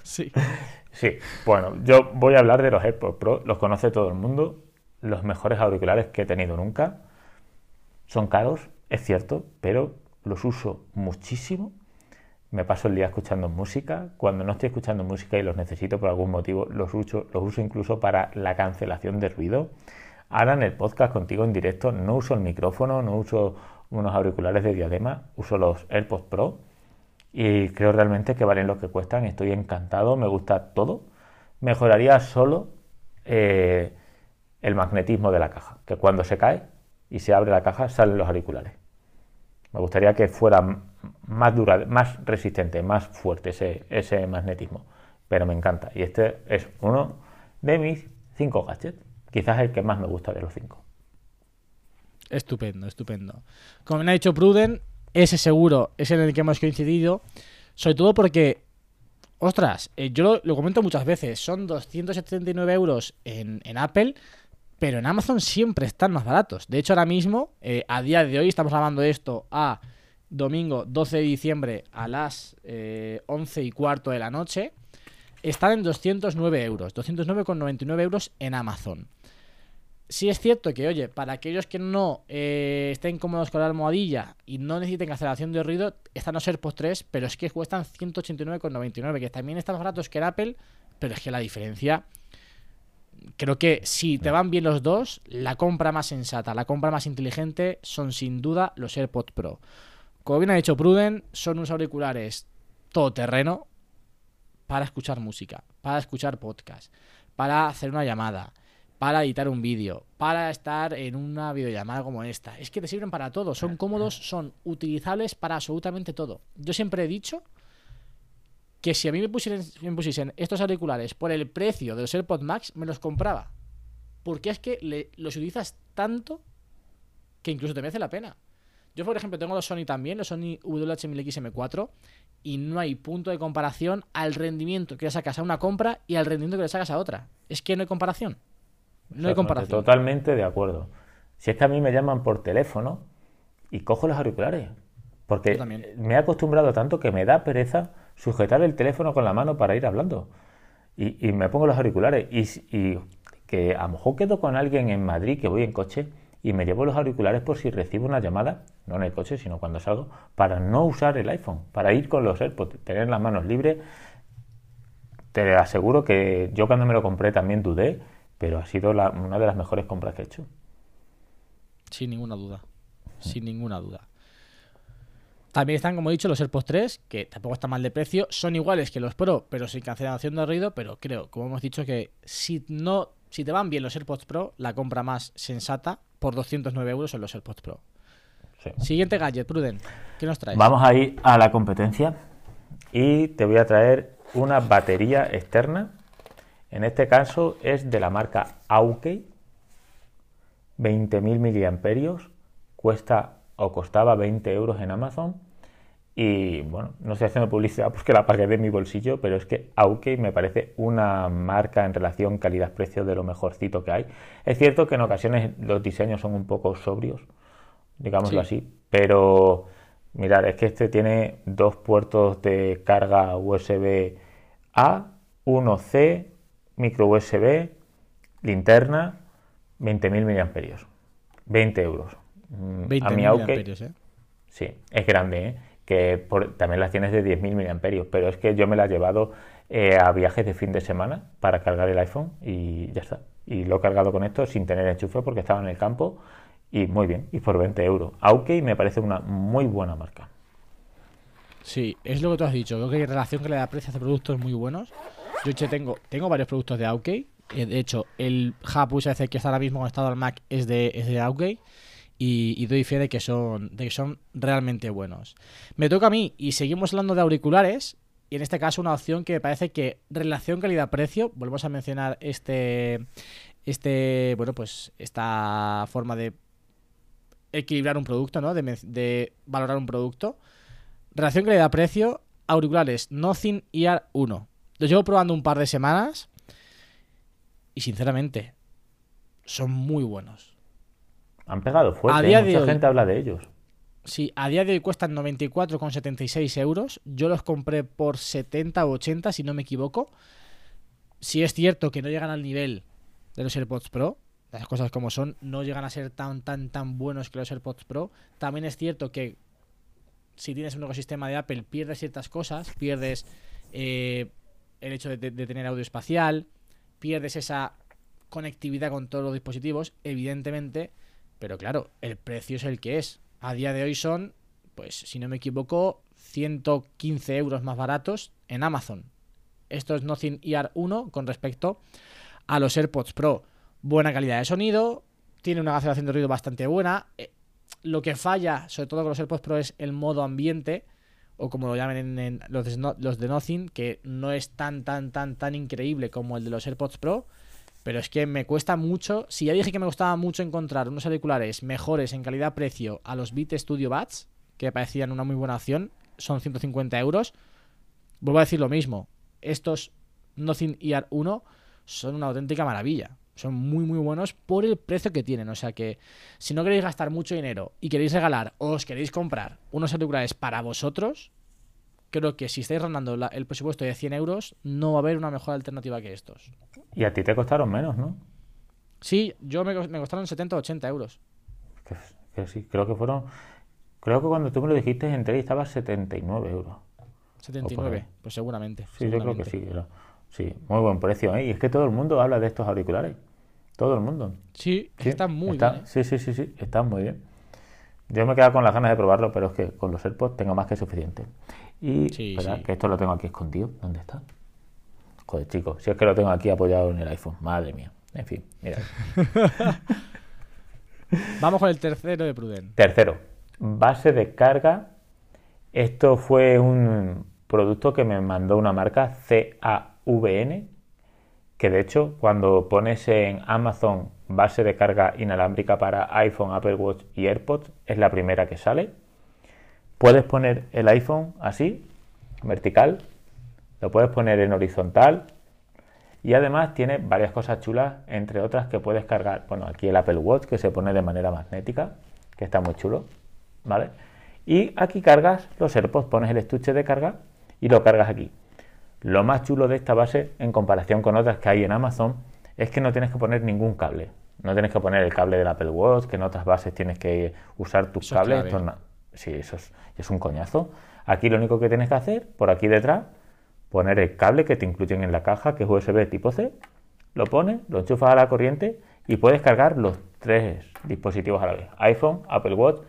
sí. Sí, bueno, yo voy a hablar de los AirPods Pro, los conoce todo el mundo, los mejores auriculares que he tenido nunca. Son caros, es cierto, pero los uso muchísimo. Me paso el día escuchando música. Cuando no estoy escuchando música y los necesito por algún motivo, los uso, los uso incluso para la cancelación de ruido. Ahora en el podcast contigo en directo no uso el micrófono, no uso unos auriculares de diadema, uso los AirPods Pro y creo realmente que valen lo que cuestan. Estoy encantado, me gusta todo. Mejoraría solo eh, el magnetismo de la caja, que cuando se cae y se abre la caja salen los auriculares. Me gustaría que fuera m- más dura, más resistente, más fuerte ese, ese magnetismo, pero me encanta. Y este es uno de mis cinco gadgets, quizás el que más me gusta de los cinco. Estupendo, estupendo. Como me ha dicho Pruden, ese seguro es en el que hemos coincidido. Sobre todo porque, ostras, eh, yo lo, comento muchas veces, son 279 euros en, en Apple, pero en Amazon siempre están más baratos. De hecho, ahora mismo, eh, a día de hoy, estamos grabando esto a domingo 12 de diciembre a las eh, 11 y cuarto de la noche. Están en 209 euros, 209,99 euros en Amazon. Sí es cierto que, oye, para aquellos que no eh, estén cómodos con la almohadilla y no necesiten cancelación de ruido, están los AirPods 3, pero es que cuestan 189,99, que también están más baratos que en Apple, pero es que la diferencia... Creo que si te van bien los dos, la compra más sensata, la compra más inteligente son sin duda los AirPods Pro. Como bien ha dicho Pruden, son unos auriculares todoterreno para escuchar música, para escuchar podcast, para hacer una llamada, para editar un vídeo, para estar en una videollamada como esta. Es que te sirven para todo, son cómodos, son utilizables para absolutamente todo. Yo siempre he dicho que si a mí me pusiesen, me pusiesen estos auriculares por el precio de los AirPods Max, me los compraba. Porque es que le- los utilizas tanto que incluso te merece la pena. Yo, por ejemplo, tengo los Sony también, los Sony WH-1000XM4, y no hay punto de comparación al rendimiento que le sacas a una compra y al rendimiento que le sacas a otra. Es que no hay comparación. No hay comparación. Totalmente de acuerdo. Si es que a mí me llaman por teléfono y cojo los auriculares. Porque me he acostumbrado tanto que me da pereza sujetar el teléfono con la mano para ir hablando. Y, y me pongo los auriculares. Y que a lo mejor quedo con alguien en Madrid que voy en coche y me llevo los auriculares por si recibo una llamada, no en el coche, sino cuando salgo, para no usar el iPhone, para ir con los AirPods, tener las manos libres. Te aseguro que yo cuando me lo compré también dudé, pero ha sido la- una de las mejores compras que he hecho. Sin ninguna duda. Sin ninguna duda. También están, como he dicho, los AirPods 3, que tampoco están mal de precio. Son iguales que los Pro, pero sin cancelación de ruido. Pero creo, como hemos dicho, que si no, si te van bien los AirPods Pro, la compra más sensata por 209 euros son los AirPods Pro. Sí. Siguiente gadget, Pruden. ¿Qué nos traes? Vamos a ir a la competencia y te voy a traer una batería externa. En este caso es de la marca Aukey, 20.000 miliamperios, cuesta o costaba 20 euros en Amazon Y bueno, no estoy haciendo publicidad porque la pagué de mi bolsillo, pero es que Aukey me parece una marca en relación calidad-precio de lo mejorcito que hay. Es cierto que en ocasiones los diseños son un poco sobrios, digámoslo Sí. así, pero mirad, es que este tiene dos puertos de carga USB A, 1C, micro USB, linterna, 20.000 mAh, 20 euros. Mm, 20 a mi Aukey, miliamperios, ¿eh? Sí, es grande, ¿eh? Que por- también las tienes de 10.000 miliamperios, pero es que yo me la he llevado eh, a viajes de fin de semana para cargar el iPhone y ya está. Y lo he cargado con esto sin tener enchufe porque estaba en el campo y muy bien, y por 20 euros. Aukey me parece una muy buena marca. Sí, es lo que tú has dicho. Creo que hay relación que le da precio hace productos muy buenos. Yo che, tengo, tengo varios productos de Aukey. Eh, De hecho, el hub USB que está ahora mismo conectado al Mac es de, es de Aukey. Y, doy fe de que, son, que son realmente buenos. Me toca a mí y seguimos hablando de auriculares. Y en este caso una opción que me parece que relación calidad-precio, volvemos a mencionar este, este, bueno, pues esta forma de equilibrar un producto, ¿no? De, de valorar un producto. Relación calidad-precio, auriculares Nothing Ear 1. Los llevo probando un par de semanas y sinceramente son muy buenos. Han pegado fuerte, A día ¿eh? de mucha hoy- gente habla de ellos. Sí, a día de hoy cuestan 94,76 euros. Yo los compré por 70 o 80, si no me equivoco. Si es cierto que no llegan al nivel de los AirPods Pro, las cosas como son, no llegan a ser tan, tan, tan buenos que los AirPods Pro. También es cierto que si tienes un ecosistema de Apple, pierdes ciertas cosas, pierdes eh, el hecho de, de- de tener audio espacial, pierdes esa conectividad con todos los dispositivos, evidentemente, pero claro, el precio es el que es. A día de hoy son, pues si no me equivoco, 115 euros más baratos en Amazon. Esto es Nothing Ear 1 con respecto a los AirPods Pro. Buena calidad de sonido, tiene una cancelación de ruido bastante buena. Eh, lo que falla, sobre todo con los AirPods Pro, es el modo ambiente, o como lo llaman en, los, de, los de Nothing, que no es tan, tan, tan, tan increíble como el de los AirPods Pro. Pero es que me cuesta mucho. Si ya dije que me costaba mucho encontrar unos auriculares mejores en calidad-precio a los Beat Studio Buds, que me parecían una muy buena opción, son 150 euros. Vuelvo a decir lo mismo. Estos Nothing Ear 1 son una auténtica maravilla. Son muy, muy buenos por el precio que tienen. O sea que si no queréis gastar mucho dinero y queréis regalar o os queréis comprar unos auriculares para vosotros, creo que si estáis rondando la- el presupuesto de 100 euros, no va a haber una mejor alternativa que estos. Y a ti te costaron menos, ¿no? Sí, yo me, me costaron 70 o 80 euros. Que, que sí, creo que fueron. Creo que cuando tú me lo dijiste, entré y estaba 79 euros. 79, pues seguramente. Sí, yo creo que sí. era- Sí, muy buen precio, ¿eh? Y es que todo el mundo habla de estos auriculares. Todo el mundo. Sí, Sí, están muy está- bien. ¿eh? Sí, sí, sí, sí, están muy bien. Yo me he quedado con las ganas de probarlo, pero es que con los AirPods tengo más que suficiente. Y Sí, espera, sí. que esto lo tengo aquí escondido. ¿Dónde está? Joder, chicos, si es que lo tengo aquí apoyado en el iPhone. Madre mía. En fin, mira. *laughs* Vamos con el tercero de Pruden. Tercero, base de carga. Esto fue un producto que me mandó una marca CAVN, que de hecho cuando pones en Amazon base de carga inalámbrica para iPhone, Apple Watch y AirPods, es la primera que sale. Puedes poner el iPhone así, vertical, lo puedes poner en horizontal y además tiene varias cosas chulas, entre otras que puedes cargar, bueno, aquí el Apple Watch que se pone de manera magnética, que está muy chulo, ¿vale? Y aquí cargas los AirPods, pones el estuche de carga y lo cargas aquí. Lo más chulo de esta base, en comparación con otras que hay en Amazon, es que no tienes que poner ningún cable. No tienes que poner el cable del Apple Watch, que en otras bases tienes que usar tus Eso cables. Esto Sí, eso es, un coñazo. Aquí lo único que tienes que hacer, por aquí detrás, poner el cable que te incluyen en la caja, que es USB tipo C, lo pones, lo enchufas a la corriente y puedes cargar los tres dispositivos a la vez, iPhone, Apple Watch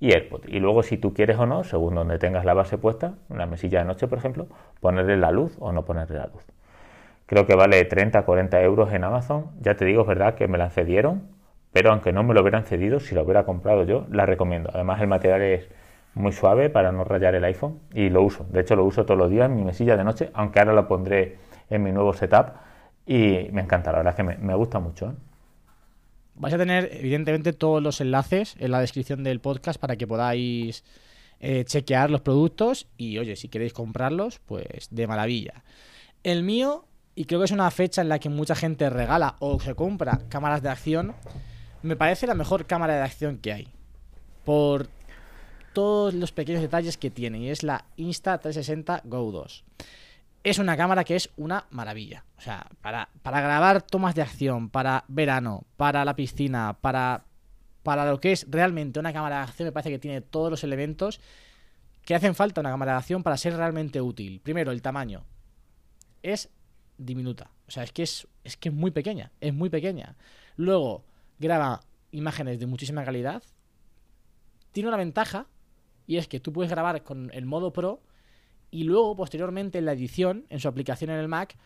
y AirPods. Y luego si tú quieres o no, según donde tengas la base puesta, una mesilla de noche por ejemplo, ponerle la luz o no ponerle la luz. Creo que vale 30, 40 euros en Amazon. Ya te digo, es verdad que me la cedieron, pero aunque no me lo hubieran cedido, si lo hubiera comprado yo, la recomiendo. Además el material es muy suave para no rayar el iPhone y lo uso. De hecho lo uso todos los días en mi mesilla de noche, aunque ahora lo pondré en mi nuevo setup y me encanta, la verdad es que me, gusta mucho. ¿eh? Vais a tener, evidentemente, todos los enlaces en la descripción del podcast para que podáis eh, chequear los productos y, oye, si queréis comprarlos, pues de maravilla. El mío, y creo que es una fecha en la que mucha gente regala o se compra cámaras de acción, me parece la mejor cámara de acción que hay. Por todos los pequeños detalles que tiene. Y es la Insta360 Go 2. Es una cámara que es una maravilla. O sea, para, para grabar tomas de acción, para verano, para la piscina, para, para lo que es realmente una cámara de acción, me parece que tiene todos los elementos que hacen falta una cámara de acción para ser realmente útil. Primero, el tamaño. Es diminuta. O sea, es que es, es que es muy pequeña. Es muy pequeña. Luego, graba imágenes de muchísima calidad. Tiene una ventaja y es que tú puedes grabar con el modo Pro y luego posteriormente en la edición, en su aplicación en el Mac,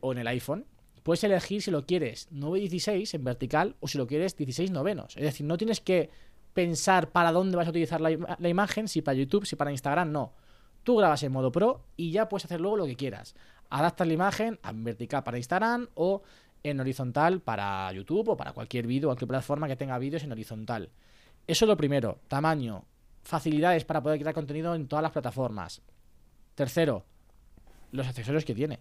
o en el iPhone, puedes elegir si lo quieres 916 en vertical o si lo quieres 16 novenos. Es decir, no tienes que pensar para dónde vas a utilizar la, ima- la imagen, si para YouTube, si para Instagram, no. Tú grabas en modo Pro y ya puedes hacer luego lo que quieras. Adaptas la imagen en vertical para Instagram o en horizontal para YouTube o para cualquier vídeo, cualquier plataforma que tenga vídeos en horizontal. Eso es lo primero. Tamaño, facilidades para poder crear contenido en todas las plataformas. Tercero, los accesorios que tiene.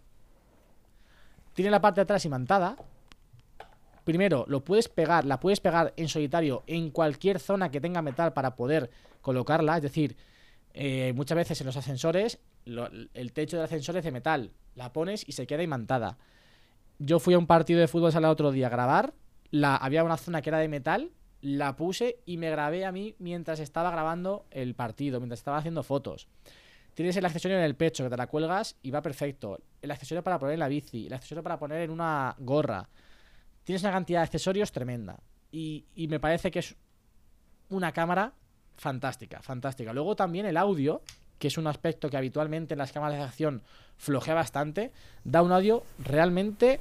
Tiene la parte de atrás imantada. Primero, lo puedes pegar, la puedes pegar en solitario en cualquier zona que tenga metal para poder colocarla. Es decir, eh, muchas veces en los ascensores, el techo del ascensor es de metal. La pones y se queda imantada. Yo fui a un partido de fútbol sala otro día a grabar. La, había una zona que era de metal. La puse y me grabé a mí mientras estaba grabando el partido, mientras estaba haciendo fotos. Tienes el accesorio en el pecho que te la cuelgas y va perfecto. El accesorio para poner en la bici, el accesorio para poner en una gorra. Tienes una cantidad de accesorios tremenda. Y, y me parece que es una cámara fantástica, fantástica. Luego también el audio, que es un aspecto que habitualmente en las cámaras de acción flojea bastante, da un audio realmente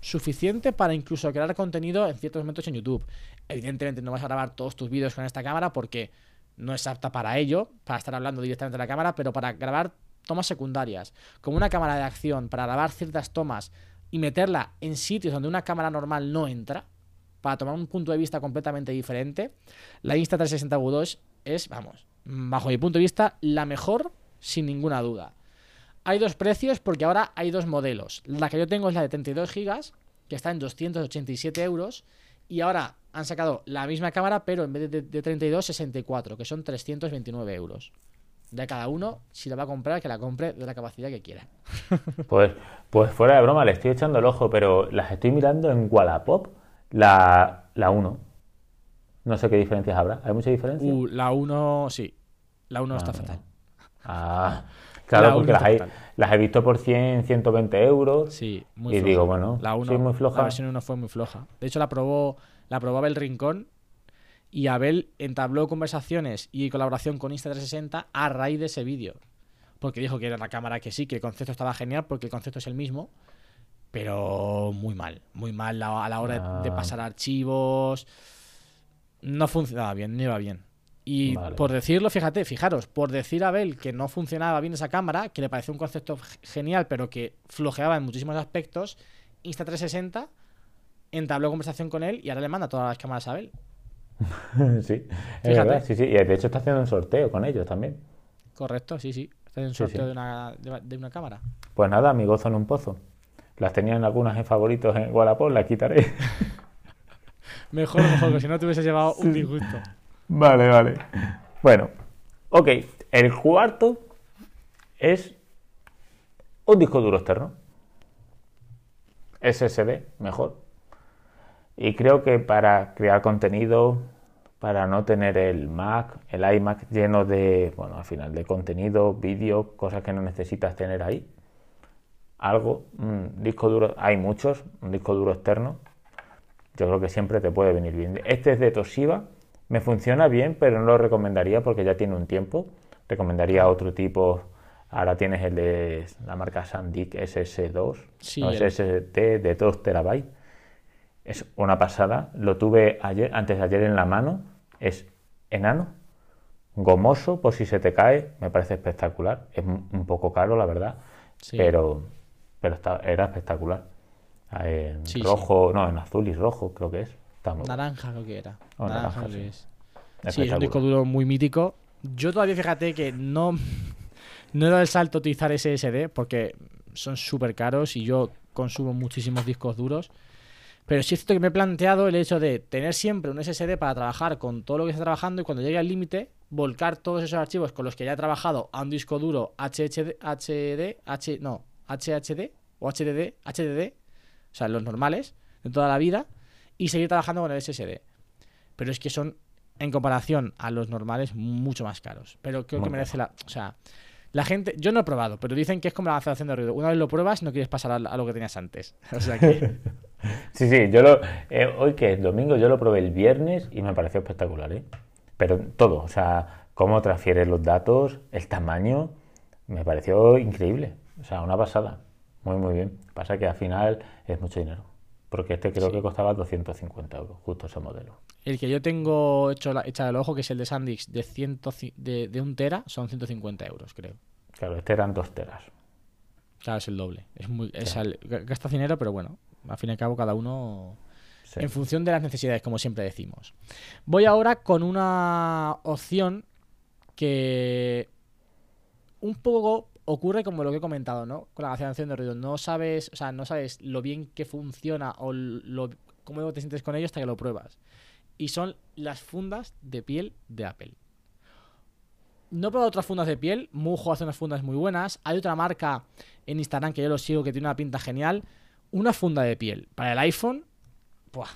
suficiente para incluso crear contenido en ciertos momentos en YouTube. Evidentemente no vas a grabar todos tus vídeos con esta cámara porque no es apta para ello, para estar hablando directamente a la cámara, pero para grabar tomas secundarias, como una cámara de acción, para grabar ciertas tomas y meterla en sitios donde una cámara normal no entra, para tomar un punto de vista completamente diferente, la Insta360 V2 es, vamos, bajo mi punto de vista, la mejor sin ninguna duda. Hay dos precios porque ahora hay dos modelos. La que yo tengo es la de 32 GB, que está en 287 euros. Y ahora han sacado la misma cámara, pero en vez de, de 32, 64, que son 329 euros. De cada uno, si la va a comprar, que la compre de la capacidad que quiera. *laughs* Pues, pues fuera de broma, le estoy echando el ojo, pero las estoy mirando en Wallapop, la, la 1. No sé qué diferencias habrá. ¿Hay mucha diferencia? Uh, la 1, sí. La 1 está Ah, fatal. Ah, claro, La porque las, hay- las he visto por 100, 120 euros. Sí, muy Y floja. digo, bueno, la 1, sí, muy floja. La versión 1 fue muy floja. De hecho, la probó, la probó Abel Rincón y Abel entabló conversaciones y colaboración con Insta360 a raíz de ese vídeo. Porque dijo que era la cámara que sí, que el concepto estaba genial, porque el concepto es el mismo, pero muy mal. Muy mal a la hora de- de Ah. pasar archivos. No funcionaba bien, no iba bien. Y Vale. por decirlo, fíjate, fijaros, por decir a Abel que no funcionaba bien esa cámara, que le pareció un concepto genial, pero que flojeaba en muchísimos aspectos, Insta360 entabló conversación con él y ahora le manda todas las cámaras a Abel. *laughs* sí, es verdad, sí, sí. Y de hecho está haciendo un sorteo con ellos también. Correcto, sí, sí. Está en un Sí, sorteo sí. De, una, de, de una cámara. Pues nada, mi gozo en un pozo. Las tenían algunas en favoritos en Wallapop, las quitaré. *laughs* Mejor, mejor, que si no te hubiese llevado un disgusto. Vale, vale. Bueno, ok. El cuarto es un disco duro externo. SSD, mejor. Y creo que para crear contenido, para no tener el Mac, el iMac lleno de, bueno, al final de contenido, vídeos, cosas que no necesitas tener ahí, algo, un disco duro, hay muchos, un disco duro externo, yo creo que siempre te puede venir bien. Este es de Toshiba, me funciona bien, pero no lo recomendaría porque ya tiene un tiempo. Recomendaría otro tipo. Ahora tienes el de la marca SanDisk SS2, Sí, no, el- SSD de 2 terabytes. Es una pasada. Lo tuve ayer, antes de ayer en la mano. Es enano, gomoso, por si se te cae. Me parece espectacular. Es un un poco caro, la verdad, Sí. pero, pero está, era espectacular. En Sí, sí. rojo, no, en azul y rojo creo que es. Naranja creo que era. Oh, naranja, naranja, sí. es. Sí, es un disco duro muy mítico. Yo todavía fíjate que no, *laughs* no he dado el salto a utilizar SSD porque son súper caros y yo consumo muchísimos discos duros. Pero sí es cierto que me he planteado el hecho de tener siempre un SSD para trabajar con todo lo que está trabajando y cuando llegue al límite, volcar todos esos archivos con los que ya he trabajado a un disco duro HHD, HD, H, no, HHD o HDD, HDD, o sea, los normales de toda la vida, y seguir trabajando con el SSD. Pero es que son, en comparación a los normales, mucho más caros. Pero creo Muy que merece la. O sea, la gente. Yo no he probado, pero dicen que es como la cancelación de ruido. Una vez lo pruebas, no quieres pasar a, lo que tenías antes. O sea que. *laughs* Sí, sí, yo lo. eh, hoy que es domingo, yo lo probé el viernes y me pareció espectacular, ¿eh? Pero todo, o sea, cómo transfiere los datos, el tamaño, me pareció increíble. O sea, una pasada. Muy, muy bien. Pasa que al final es mucho dinero. Porque este creo Sí. que costaba 250 euros, justo ese modelo. El que yo tengo hecho la, hecha del ojo, que es el de Sandix de, 100, ci- de, de un tera, son 150 euros, creo. Claro, este eran dos teras. Claro, es el doble. Es muy, es Sí. al- gasta dinero, pero bueno, al fin y al cabo cada uno Sí. en función de las necesidades, como siempre decimos. Voy ahora con una opción que un poco ocurre como lo que he comentado, ¿no? Con la cancelación de ruido. No sabes, o sea, no sabes lo bien que funciona o lo, cómo te sientes con ello hasta que lo pruebas. Y son las fundas de piel de Apple. No he probado otras fundas de piel. Mujo hace unas fundas muy buenas. Hay otra marca en Instagram que yo lo sigo que tiene una pinta genial. Una funda de piel para el iPhone. Buah.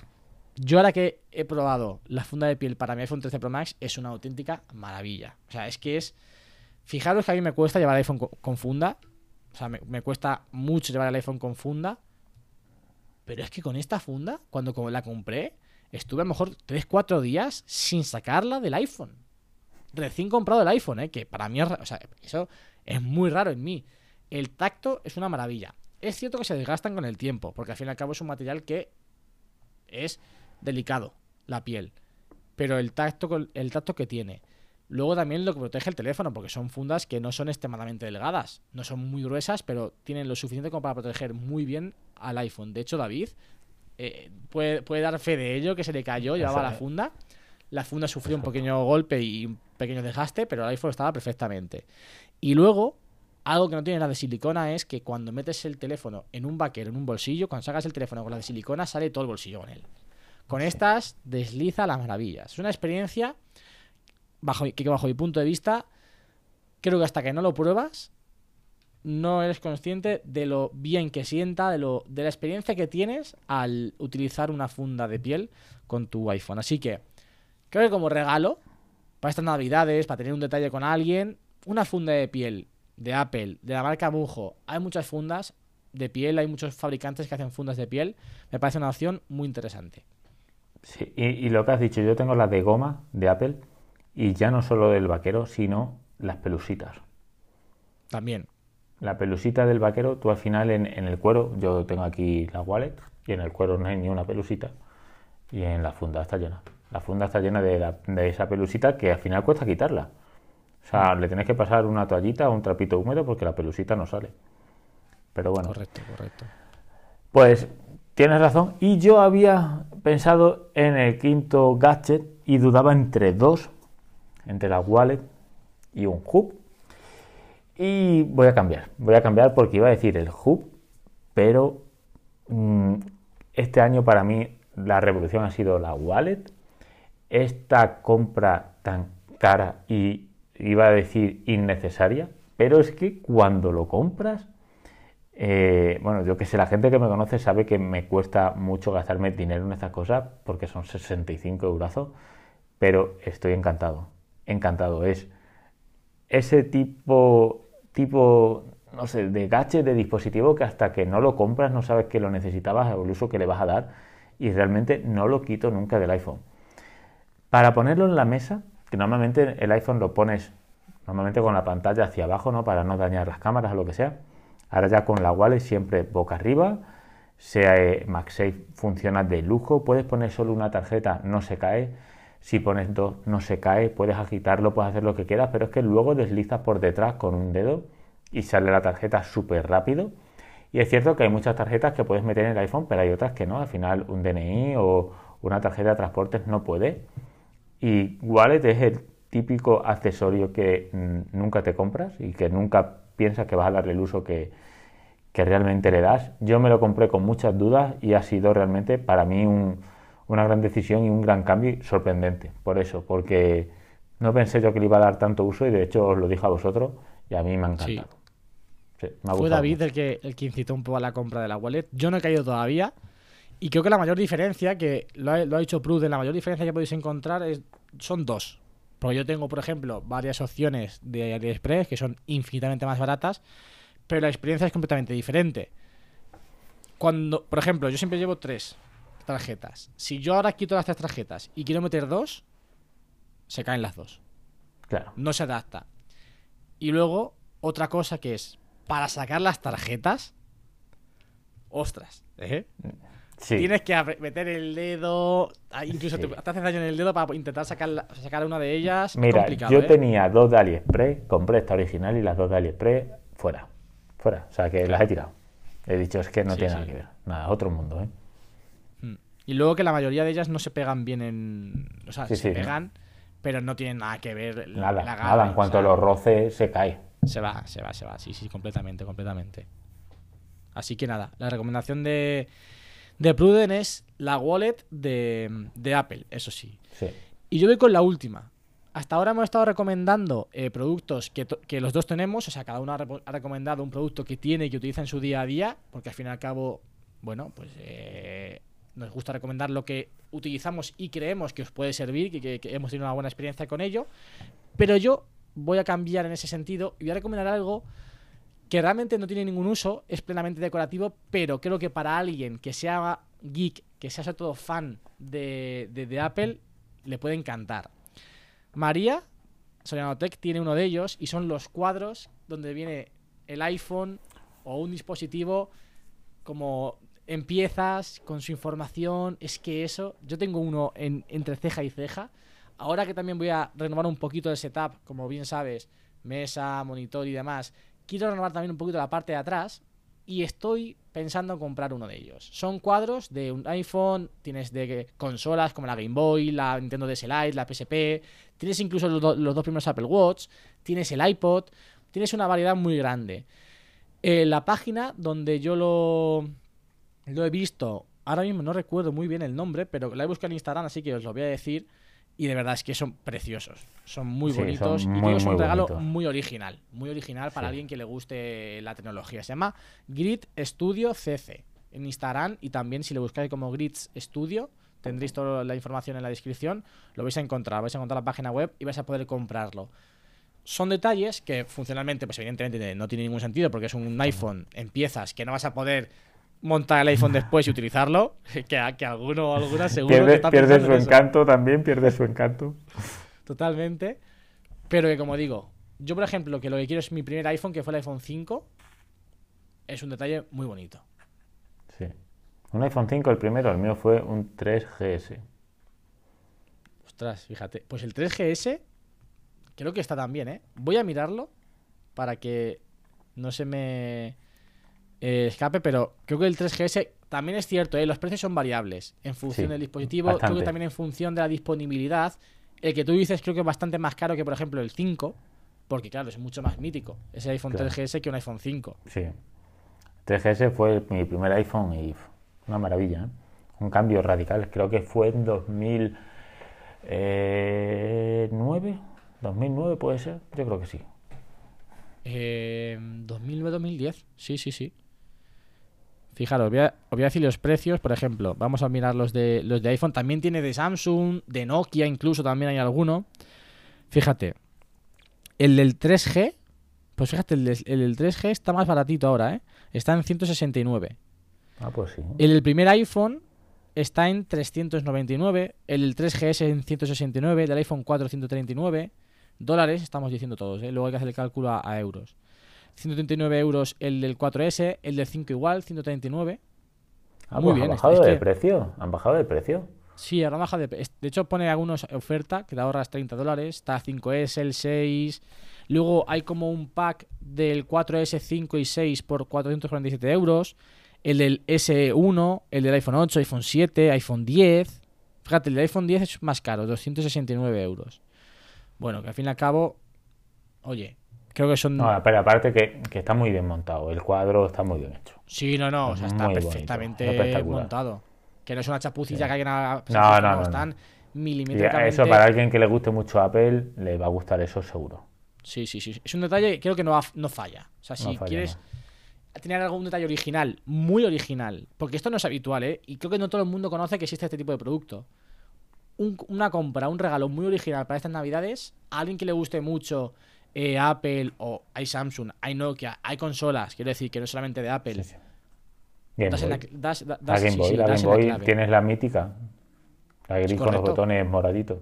Yo ahora que he probado la funda de piel para mi iPhone 13 Pro Max es una auténtica maravilla. O sea, es que es... Fijaros que a mí me cuesta llevar el iPhone co- con funda. O sea, me, cuesta mucho llevar el iPhone con funda. Pero es que con esta funda, cuando la compré, estuve a lo mejor 3-4 días sin sacarla del iPhone. Recién comprado el iPhone, ¿eh? que para mí es... O sea, eso es muy raro en mí. El tacto es una maravilla. Es cierto que se desgastan con el tiempo, porque al fin y al cabo es un material que es delicado, la piel. Pero el tacto, el tacto que tiene. Luego también lo que protege el teléfono, porque son fundas que no son extremadamente delgadas. No son muy gruesas, pero tienen lo suficiente como para proteger muy bien al iPhone. De hecho, David eh, puede, puede dar fe de ello, que se le cayó, llevaba la funda. La funda sufrió un pequeño golpe y un pequeño desgaste, pero el iPhone estaba perfectamente. Y luego, algo que no tiene la de silicona es que cuando metes el teléfono en un vaquero, en un bolsillo, cuando sacas el teléfono con la de silicona, sale todo el bolsillo con él. Con estas desliza las maravillas. Es una experiencia bajo, que bajo mi punto de vista, creo que hasta que no lo pruebas, no eres consciente de lo bien que sienta, de, lo, de la experiencia que tienes al utilizar una funda de piel con tu iPhone. Así que creo que como regalo, para estas navidades, para tener un detalle con alguien, una funda de piel de Apple, de la marca Mujo, hay muchas fundas de piel, hay muchos fabricantes que hacen fundas de piel, me parece una opción muy interesante. Sí, y, y lo que has dicho, yo tengo las de goma de Apple y ya no solo del vaquero, sino las pelusitas. También. La pelusita del vaquero, tú al final en, en el cuero, yo tengo aquí la wallet y en el cuero no hay ni una pelusita y en la funda está llena. La funda está llena de, la- de esa pelusita que al final cuesta quitarla. O sea, le tienes que pasar una toallita o un trapito húmedo porque la pelusita no sale. Pero bueno, Correcto, correcto. pues tienes razón. Y yo había pensado en el quinto gadget y dudaba entre dos, entre la wallet y un hub. Y voy a cambiar, voy a cambiar porque iba a decir el hub, pero mm, este año para mí la revolución ha sido la wallet. Esta compra tan cara y iba a decir innecesaria, pero es que cuando lo compras, eh, bueno, yo que sé, la gente que me conoce sabe que me cuesta mucho gastarme dinero en estas cosas porque son 65 euros, pero estoy encantado, encantado. Es ese tipo, tipo, no sé, de gadget, de dispositivo que hasta que no lo compras no sabes que lo necesitabas o el uso que le vas a dar y realmente no lo quito nunca del iPhone. Para ponerlo en la mesa, que normalmente el iPhone lo pones normalmente con la pantalla hacia abajo, ¿no? Para no dañar las cámaras o lo que sea. Ahora ya con la wallet siempre boca arriba. Sea eh, MagSafe funciona de lujo. Puedes poner solo una tarjeta, no se cae. Si pones dos, no se cae. Puedes agitarlo, puedes hacer lo que quieras, pero es que luego deslizas por detrás con un dedo y sale la tarjeta súper rápido. Y es cierto que hay muchas tarjetas que puedes meter en el iPhone, pero hay otras que no. Al final un DNI o una tarjeta de transportes no puede. Y Wallet es el típico accesorio que mm, nunca te compras y que nunca piensas que vas a darle el uso que, que realmente le das. Yo me lo compré con muchas dudas y ha sido realmente para mí un- una gran decisión y un gran cambio sorprendente. Por eso, porque no pensé yo que le iba a dar tanto uso y de hecho os lo dije a vosotros y a mí me ha encantado. Sí, me ha Fue David el que, el que incitó un poco a la compra de la wallet. Yo no he caído todavía. Y creo que la mayor diferencia, que lo ha, lo ha dicho Pruden, la mayor diferencia que podéis encontrar es, son dos. Porque yo tengo, por ejemplo, varias opciones de AliExpress que son infinitamente más baratas, pero la experiencia es completamente diferente. Cuando, por ejemplo, yo siempre llevo tres tarjetas. Si yo ahora quito las tres tarjetas y quiero meter dos, se caen las dos Claro. no se adapta. Y luego, otra cosa que es, para sacar las tarjetas, ostras, ¿eh? Sí. Tienes que meter el dedo, ah, incluso Sí. te, haces daño en el dedo para intentar sacar, la- sacar una de ellas. Mira, yo ¿eh? tenía dos de AliExpress, compré esta original y las dos de AliExpress fuera. Fuera. O sea que las he tirado. He dicho, es que no Sí, tiene nada que ver. Nada, otro mundo, ¿eh? Y luego que la mayoría de ellas no se pegan bien en... O sea, Sí, se sí, no. pegan, pero no tienen nada que ver Nada, agarre, nada. En o cuanto sea, lo roce, se cae. Se va, se va, se va. Sí, sí, completamente, completamente. Así que nada, la recomendación de, de Pruden es la wallet de, de Apple, eso sí. Sí. Y yo voy con la última. Hasta ahora hemos estado recomendando eh, productos que, que los dos tenemos, o sea, cada uno ha, ha recomendado un producto que tiene y que utiliza en su día a día, porque al fin y al cabo, bueno, pues eh, nos gusta recomendar lo que utilizamos y creemos que os puede servir, que, que- hemos tenido una buena experiencia con ello. Pero yo voy a cambiar en ese sentido y voy a recomendar algo que realmente no tiene ningún uso, es plenamente decorativo, pero creo que para alguien que sea geek, que sea sobre todo fan de, de- de Apple, le puede encantar. María, Sorianotech, tiene uno de ellos y son los cuadros donde viene el iPhone o un dispositivo como en piezas, con su información. Es que eso, yo tengo uno en- entre ceja y ceja. Ahora que también voy a renovar un poquito el setup, como bien sabes, mesa, monitor y demás, quiero renovar también un poquito la parte de atrás y estoy pensando en comprar uno de ellos. Son cuadros de un iPhone, tienes de consolas como la Game Boy, la Nintendo DS Lite, la PSP, tienes incluso los dos primeros Apple Watch, tienes el iPod, tienes una variedad muy grande. Eh, la página donde yo lo, lo he visto, ahora mismo no recuerdo muy bien el nombre, pero la he buscado en Instagram, así que os lo voy a decir. Y de verdad es que son preciosos, son muy Sí, son bonitos y muy, creo que es un regalo muy original, muy original para Sí. alguien que le guste la tecnología. Se llama Grid Studio CC en Instagram y también si le buscáis como Grids Studio tendréis toda la información en la descripción, lo vais a encontrar, vais a encontrar la página web y vais a poder comprarlo. Son detalles que funcionalmente, pues evidentemente no tiene ningún sentido porque es un iPhone en piezas que no vas a poder montar el iPhone después y utilizarlo, *laughs* que, que alguno o alguna *laughs* seguro que Pierde, está pierde su eso. encanto también, pierde su encanto. *laughs* Totalmente. Pero que como digo, yo por ejemplo, que lo que quiero es mi primer iPhone, que fue el iPhone 5, es un detalle muy bonito. Sí. Un iPhone 5, el primero, el mío fue un 3GS. Ostras, fíjate. Pues el 3GS creo que está también, ¿eh? Voy a mirarlo para que no se me eh, escape, pero creo que el 3GS también es cierto, ¿eh? Los precios son variables en función Sí, del dispositivo, creo que también en función de la disponibilidad. El que tú dices creo que es bastante más caro que, por ejemplo, el 5, porque claro, es mucho más mítico ese iPhone Claro. 3GS que un iPhone 5. Sí. 3GS fue mi primer iPhone y una maravilla, ¿eh? Un cambio radical. Creo que fue en 2009. 2009 puede ser. Yo creo que sí. Eh, 2009-2010, sí, sí, sí. Fijaros, os voy, a, os voy a decir los precios, por ejemplo, vamos a mirar los de, los de iPhone, también tiene de Samsung, de Nokia incluso también hay alguno. Fíjate, el del 3G, pues fíjate, el, del- el del 3G está más baratito ahora, ¿eh? Está en 169. Ah, pues sí. El del primer iPhone está en 399, el del 3GS en 169, el del iPhone 4 139 dólares, estamos diciendo todos, ¿eh? luego hay que hacer el cálculo a, a euros. 139 euros el del 4S, el del 5 igual, 139. Ah, muy pues bien, ¿Han bajado de precio? ¿Han bajado de precio? Sí, ahora baja de... es- De hecho pone algunos oferta que te ahorras 30 dólares, está 5S, el 6... Luego hay como un pack del 4S, 5 y 6 por 447 euros. El del S1, el del iPhone 8, iPhone 7, iPhone 10. Fíjate, el del iPhone 10 es más caro, 269 euros. Bueno, que al fin y al cabo, oye, creo que son... No, pero aparte que, que está muy bien montado. El cuadro está muy bien hecho. Sí, no, no, o sea, está bonito, perfectamente espectacular. montado. Que no es una chapucilla que alguien ha... No, no, no, Están milimétricamente... eso para alguien que le guste mucho Apple, le va a gustar eso seguro. Sí, sí, sí. Es un detalle que creo que no, no falla. O sea, si falla, quieres tener algún detalle original, muy original, porque esto no es habitual, ¿eh? Y creo que no todo el mundo conoce que existe este tipo de producto. Un- una compra, un regalo muy original para estas navidades, a alguien que le guste mucho eh, Apple o hay Samsung, hay Nokia, hay consolas, quiero decir que no solamente de Apple. Sí, sí. Game Das en la, das- da- La das- Game sí, Boy, sí, la das Game la Boy tienes la mítica. La gris con los botones moraditos.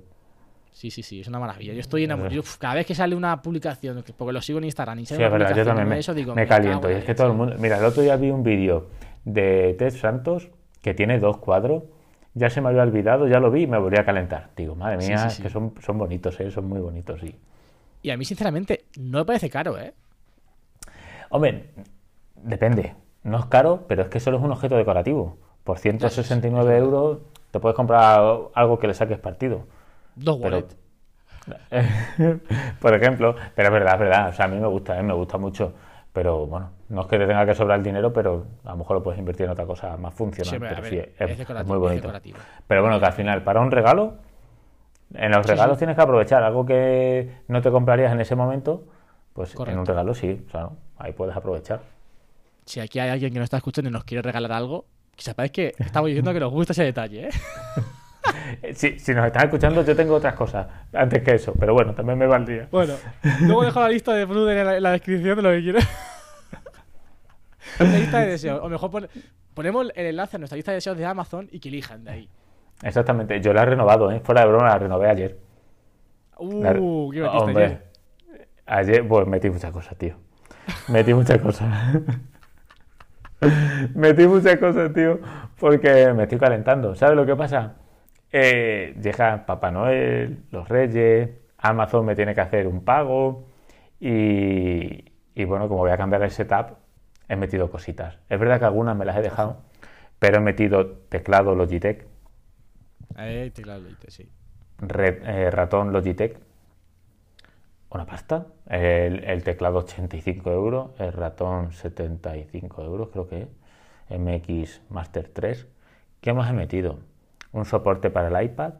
Sí, sí, sí, es una maravilla. Yo estoy enamorado. Cada vez que sale una publicación, que- porque lo sigo en Instagram y Sí, sale es una verdad, yo también me, eso, digo, me caliento. en Y es que todo el mundo. Mira, el otro día vi un vídeo de Ted Santos que tiene dos cuadros. Ya se me había olvidado, ya lo vi y me volví a calentar. Digo, madre Sí, mía, sí, es sí. que son, son bonitos, ¿eh? son muy bonitos, sí. Y a mí, sinceramente, no me parece caro, ¿eh? Hombre, depende. No es caro, pero es que solo es un objeto decorativo. Por 169 euros te puedes comprar algo que le saques partido. Dos wallets. *laughs* Por ejemplo, pero es verdad, es verdad. O sea, a mí me gusta, ¿eh? me gusta mucho. Pero bueno, no es que te tenga que sobrar el dinero, pero a lo mejor lo puedes invertir en otra cosa más funcional. Sí, pero ver, sí, es, es, es muy bonito. Pero bueno, que al final, para un regalo, en los regalos sí. tienes que aprovechar algo que no te comprarías en ese momento, pues en un regalo sí, o sea, ¿no? ahí puedes aprovechar. Si aquí hay alguien que nos está escuchando y nos quiere regalar algo, que sepáis que estamos diciendo que nos gusta ese detalle, ¿eh? *laughs* Si, si nos estás escuchando, yo tengo otras cosas antes que eso, pero bueno, también me valdría. Bueno, luego dejo la lista de Bruden en la, en la descripción de lo que quieras. *laughs* la lista de deseos. O mejor pon- ponemos el enlace a nuestra lista de deseos de Amazon y que elijan de ahí. Exactamente, yo la he renovado, ¿eh? fuera de broma, la renové ayer. La- Uh, ¿qué metiste Hombre, ayer? ayer, pues metí muchas cosas, tío. Metí muchas *laughs* cosas. *laughs* metí muchas cosas, tío, porque me estoy calentando. ¿Sabes lo que pasa? Eh, llega Papá Noel, los Reyes, Amazon me tiene que hacer un pago y, y bueno, como voy a cambiar el setup, he metido cositas. Es verdad que algunas me las he dejado, pero he metido teclado Logitech, Eh, teclado Logitech, sí. Red- eh, ratón Logitech, una pasta. El, el teclado 85 euros, el ratón 75 euros, creo que es. MX Master 3. ¿Qué más he metido? Un soporte para el iPad,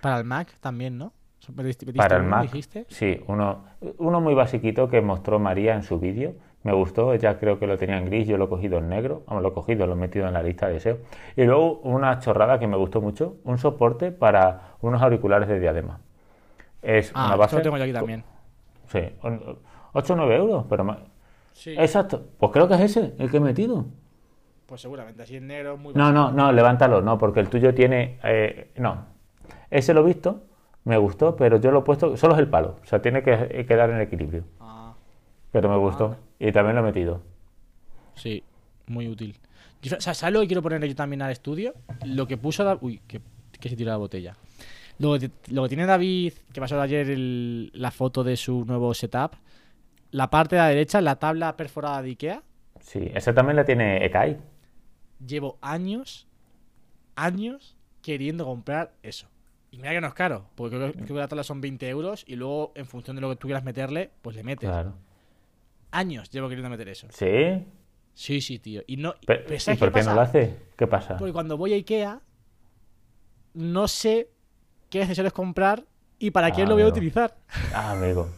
Para el Mac también, ¿no? ¿Metiste- metiste para el uno, Mac. dijiste? Sí, uno, uno muy basiquito que mostró María en su vídeo. Me gustó, ella creo que lo tenía en gris, yo lo he cogido en negro. Vamos, lo he cogido, lo he metido en la lista de deseos. Y luego una chorrada que me gustó mucho, un soporte para unos auriculares de diadema. Es Ah, una base. lo tengo yo aquí también. Sí, 8 o 9 euros, pero más. Sí. Exacto, pues creo que es ese, el que he metido. Pues seguramente, así en negro, muy No, no, no, levántalo, no, porque el tuyo tiene. eh, no, ese lo he visto, me gustó, pero yo lo he puesto. Solo es el palo, o sea, tiene que quedar en equilibrio. Ah, Pero me gustó y también lo he metido. sí, muy útil. Yo- o sea, ¿Sabes lo que quiero ponerle yo también al estudio? Lo que puso Da- Uy, que, que se tira la botella. Lo que, lo que tiene David, que pasó ayer el- la foto de su nuevo setup, la parte de la derecha, la tabla perforada de Ikea, Sí, esa también la tiene Ekai. llevo años, años queriendo comprar eso. Y mira que no es caro, porque creo, que- creo que la tabla son 20 euros y luego, en función de lo que tú quieras meterle, pues le metes. Claro. Años llevo queriendo meter eso. Sí, Sí, sí, tío. Y no. pero, ¿y ¿sabes por qué no lo hace? ¿Qué pasa? Porque cuando voy a Ikea, no sé qué accesorios comprar y para qué Ah, lo voy a utilizar. Ah, amigo.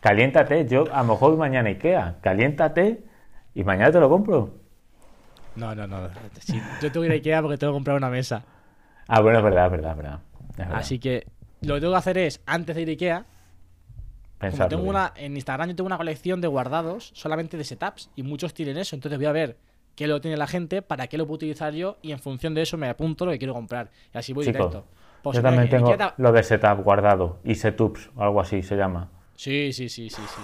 Caliéntate, yo a lo mejor voy mañana a Ikea. Caliéntate y mañana te lo compro. No, no, no. Sí, yo tengo que ir a Ikea porque tengo que comprar una mesa. Ah, bueno, es verdad, es verdad, es verdad. Es verdad. Así que lo que tengo que hacer es, antes de ir a Ikea, Pensarlo tengo bien. una, en Instagram yo tengo una colección de guardados solamente de setups y muchos tienen eso. Entonces voy a ver qué lo tiene la gente, para qué lo puedo utilizar yo y en función de eso me apunto lo que quiero comprar. Y así voy Chico, directo. Pues yo mira, también en tengo lo de setup guardado y setups o algo así se llama. Sí, sí, sí, sí, sí.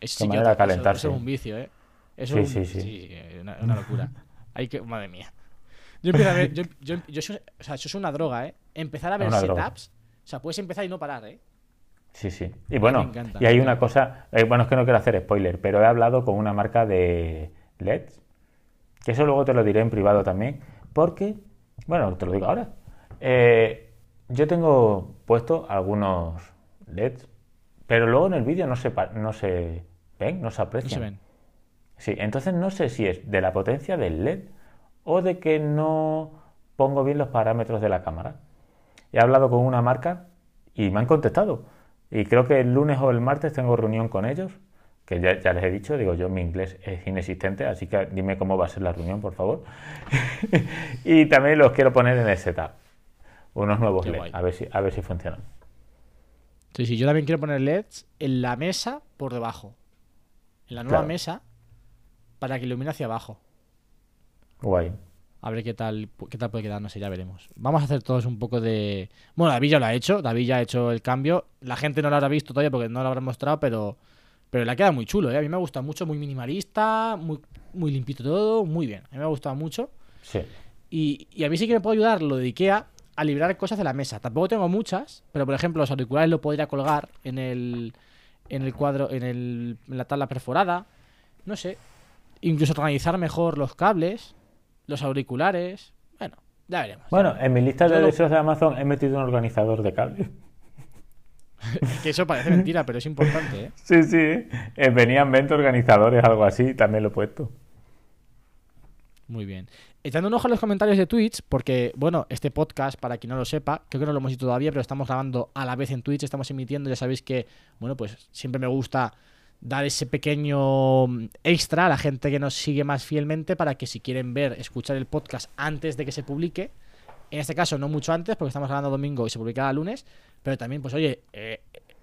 Es, Qué sí que manera de eso- calentarse. Eso, es un vicio, ¿eh? Eso Sí, es un- sí, sí. eh, una, una locura. *laughs* Hay que, madre mía. Yo empiezo a ver, yo, yo, yo soy- o sea, eso es una droga, ¿eh? Empezar a ver droga. setups. O sea, puedes empezar y no parar, ¿eh? Sí, sí. Y bueno, encanta, y hay una cosa, eh, bueno, es que no quiero hacer spoiler, pero he hablado con una marca de LEDs, que eso luego te lo diré en privado también, porque, bueno, te lo digo ahora, eh, yo tengo puesto algunos LEDs, pero luego en el vídeo no se, no se ven, no se No se aprecian. ven. Sí, entonces no sé si es de la potencia del LED o de que no pongo bien los parámetros de la cámara. He hablado con una marca y me han contestado. Y creo que el lunes o el martes tengo reunión con ellos, que ya, ya les he dicho, digo yo, mi inglés es inexistente, así que dime cómo va a ser la reunión, por favor. *laughs* y también los quiero poner en el setup, unos nuevos Qué LED, guay. a ver si, a ver si funcionan. Sí, sí, yo también quiero poner LEDs en la mesa por debajo. En la nueva Claro. mesa para que ilumine hacia abajo. Guay. A ver qué tal, qué tal puede quedar, no sé, ya veremos. Vamos a hacer todos un poco de... Bueno, David ya lo ha hecho, David ya ha hecho el cambio. La gente no lo habrá visto todavía porque no lo habrá mostrado, pero, pero le ha quedado muy chulo, ¿eh? A mí me ha gustado mucho, muy minimalista, muy, muy limpito todo, muy bien. A mí me ha gustado mucho. Sí. Y, y a mí sí que me puede ayudar lo de Ikea a librar cosas de la mesa. Tampoco tengo muchas, pero por ejemplo los auriculares lo podría colgar en el, en el cuadro, en, el, en la tabla perforada. No sé. Incluso organizar mejor los cables, los auriculares. Bueno, ya veremos. Bueno, en mi lista de deseos de Amazon he metido un organizador de cables. *laughs* Que eso parece mentira, pero es importante, ¿eh? Sí, sí. eh, venían 20 organizadores, algo así, también lo he puesto. Muy bien. Echando un ojo a los comentarios de Twitch, porque, bueno, este podcast, para quien no lo sepa, creo que no lo hemos dicho todavía, pero estamos grabando a la vez en Twitch, estamos emitiendo, ya sabéis que, bueno, pues siempre me gusta dar ese pequeño mm, extra a la gente que nos sigue más fielmente para que si quieren ver, escuchar el podcast antes de que se publique, en este caso no mucho antes, porque estamos grabando domingo y se publicará lunes, pero también, pues oye, eh,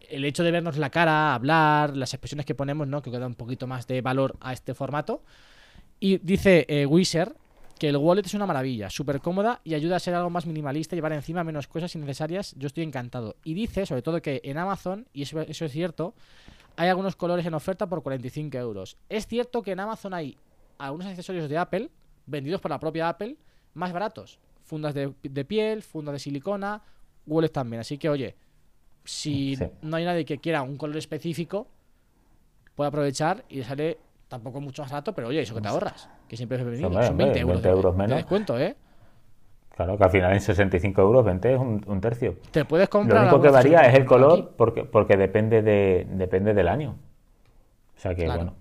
el hecho de vernos la cara, hablar, las expresiones que ponemos, ¿no? Que da un poquito más de valor a este formato. Y dice eh, Wizard que el wallet es una maravilla, súper cómoda y ayuda a ser algo más minimalista, llevar encima menos cosas innecesarias. Yo estoy encantado. Y dice, sobre todo, que en Amazon, y eso, eso es cierto, hay algunos colores en oferta por 45 euros. Es cierto que en Amazon hay algunos accesorios de Apple, vendidos por la propia Apple, más baratos. Fundas de, de piel, fundas de silicona, wallets también. Así que, oye, si Sí. no hay nadie que quiera un color específico, puede aprovechar y le sale tampoco mucho más barato, pero oye, eso que te ahorras, que siempre es bienvenido. Son 20 hombre, euros, 20 de- euros menos. descuento, ¿eh? Claro, que al final en 65 euros 20 es un, un tercio. Te puedes Lo comprar. único que varía es el color aquí. porque, porque depende, de, depende del año. O sea que, Claro. bueno,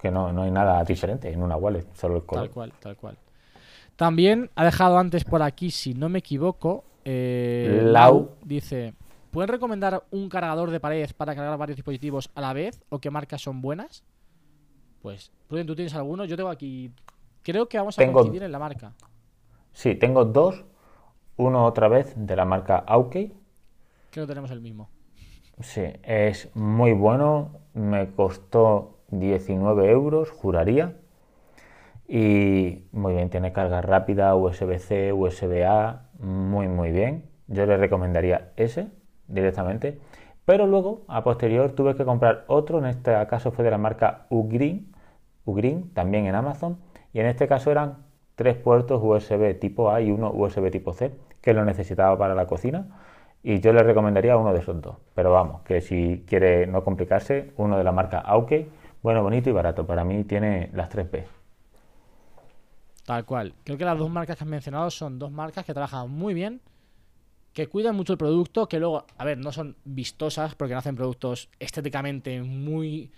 que no, no hay nada diferente en una wallet, solo el color. Tal cual, tal cual. También ha dejado antes por aquí, si no me equivoco, eh, Lau. dice: ¿Pueden recomendar un cargador de pared para cargar varios dispositivos a la vez o qué marcas son buenas? Pues, Pruden, ¿tú tienes alguno? Yo tengo aquí. Creo que vamos a Tengo- coincidir en la marca. Sí, tengo dos. Uno otra vez de la marca Aukey. Creo que tenemos el mismo. Sí, es muy bueno. Me costó 19 euros, juraría. Y muy bien, tiene carga rápida, USB-C, USB-A, muy muy bien. Yo le recomendaría ese directamente. Pero luego, a posterior, tuve que comprar otro, en este caso fue de la marca Ugreen, Ugreen, también en Amazon. Y en este caso eran tres puertos USB tipo A y uno USB tipo C, que lo necesitaba para la cocina. Y yo le recomendaría uno de esos dos. Pero vamos, que si quiere no complicarse, uno de la marca Auke, bueno, bonito y barato. Para mí tiene las 3P. Tal cual. Creo que las dos marcas que has mencionado son dos marcas que trabajan muy bien, que cuidan mucho el producto, que luego, a ver, no son vistosas porque no hacen productos estéticamente muy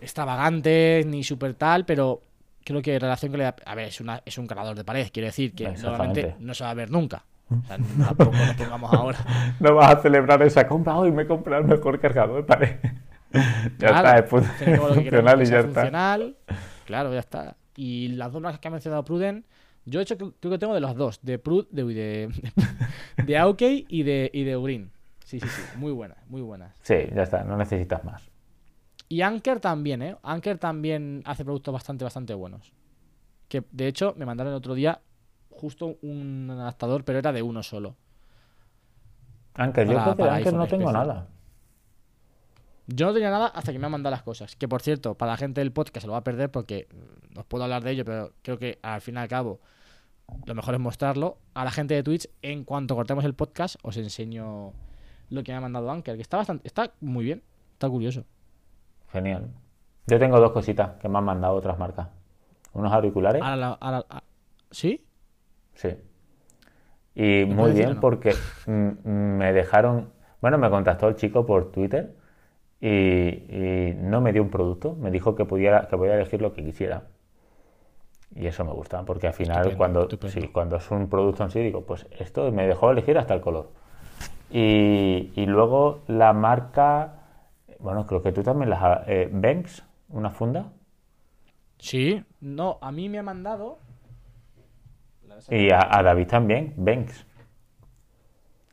extravagantes ni súper tal, pero creo que relación que le da... A ver, es, una, es un cargador de pared, quiere decir que normalmente no se va a ver nunca. O sea, *laughs* tampoco nos pongamos ahora. *laughs* No vas a celebrar esa compra, hoy me he comprado el mejor cargador, ¿vale? *laughs* ya Claro, está, es lo funcional y ya está. Claro, ya está. Y las dos marcas que ha mencionado Pruden, yo he hecho creo que tengo de los dos, de Prud, de, de, de Aukey y de, y de Urin. Sí, sí, sí, muy buenas, muy buenas. Sí, ya está, no necesitas más. Y Anker también, ¿eh? Anker también hace productos bastante, bastante buenos. Que de hecho me mandaron el otro día justo un adaptador, pero era de uno solo. Aunque yo creo que de Anker no tengo especial. nada. Yo no tenía nada hasta que me han mandado las cosas. Que por cierto, para la gente del podcast se lo va a perder porque no os puedo hablar de ello, pero creo que al fin y al cabo lo mejor es mostrarlo. A la gente de Twitch, en cuanto cortemos el podcast, os enseño lo que me ha mandado Anker, que está bastante, está muy bien, está curioso. Genial. Yo tengo dos cositas que me han mandado otras marcas. Unos auriculares. Ahora, la- ahora- ¿Sí? Sí. Y ¿Me muy bien no? porque me dejaron, bueno, me contactó el chico por Twitter y, y no me dio un producto, me dijo que pudiera, que podía elegir lo que quisiera. Y eso me gusta, porque al final Estupendo, cuando, estupendo. sí, cuando es un producto en sí, digo, pues esto me dejó elegir hasta el color. Y, y luego la marca, bueno, creo que tú también las... ha- Eh, Banks, una funda. Sí, no, a mí me ha mandado. Y a, a David también, Banks,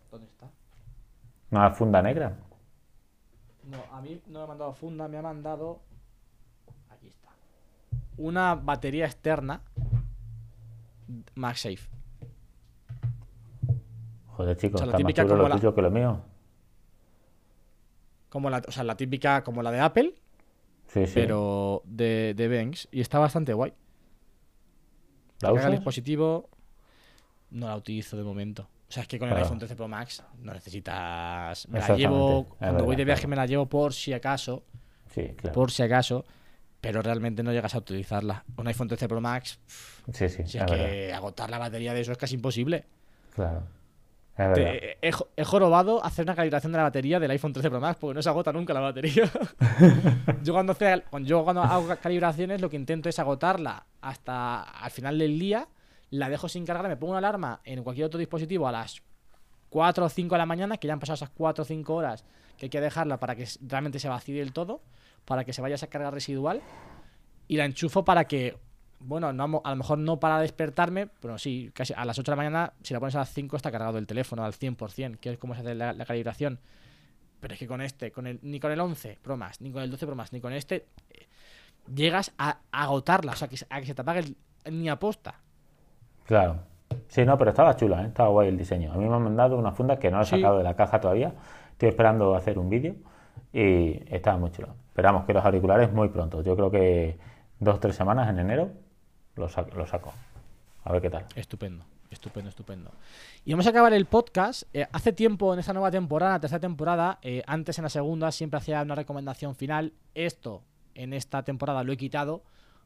¿Dónde está? una funda negra. No, a mí no me ha mandado funda, me ha mandado. Aquí está. Una batería externa. MagSafe. Joder, chicos, O sea, la está más chulo lo la- tuyo que lo mío. Como la, o sea, la típica como la de Apple, Sí, sí. pero de, de Banks. Y está bastante guay. ¿La el dispositivo. No la utilizo de momento. O sea, es que con el Claro. iPhone 13 Pro Max no necesitas. Me la llevo. Cuando voy de viaje claro. me la llevo por si acaso. Sí, claro. Por si acaso. Pero realmente no llegas a utilizarla. Un iPhone 13 Pro Max. Sí, sí, Si es que agotar la batería de eso es casi imposible. Claro. Te- he, he jorobado hacer una calibración de la batería del iPhone 13 Pro Max porque no se agota nunca la batería. *laughs* yo, cuando hace- yo cuando hago ca- calibraciones lo que intento es agotarla hasta al final del día, la dejo sin cargar, me pongo una alarma en cualquier otro dispositivo a las 4 o 5 de la mañana, que ya han pasado esas 4 o 5 horas que hay que dejarla para que realmente se vacíe del todo, para que se vaya esa carga residual, y la enchufo para que, bueno, no, a lo mejor no para despertarme, pero sí, casi a las 8 de la mañana, si la pones a las 5 está cargado el teléfono al 100%, que es como se hace la, la calibración. Pero es que con este, con el, ni con el 11 Pro Max, ni con el 12 Pro Max, ni con este, eh, llegas a, a agotarla, o sea, que, a que se te apague el- ni aposta. Claro. Sí, no, pero estaba chula, ¿eh? Estaba guay el diseño. A mí me han mandado una funda que no he Sí. sacado de la caja todavía. Estoy esperando hacer un vídeo y estaba muy chula. Esperamos que los auriculares muy pronto. Yo creo que dos o tres semanas en enero los saco. A ver qué tal. Estupendo, estupendo, estupendo. Y vamos a acabar el podcast. Eh, hace tiempo en esta nueva temporada, tercera temporada, eh, antes en la segunda siempre hacía una recomendación final. Esto en esta temporada lo he quitado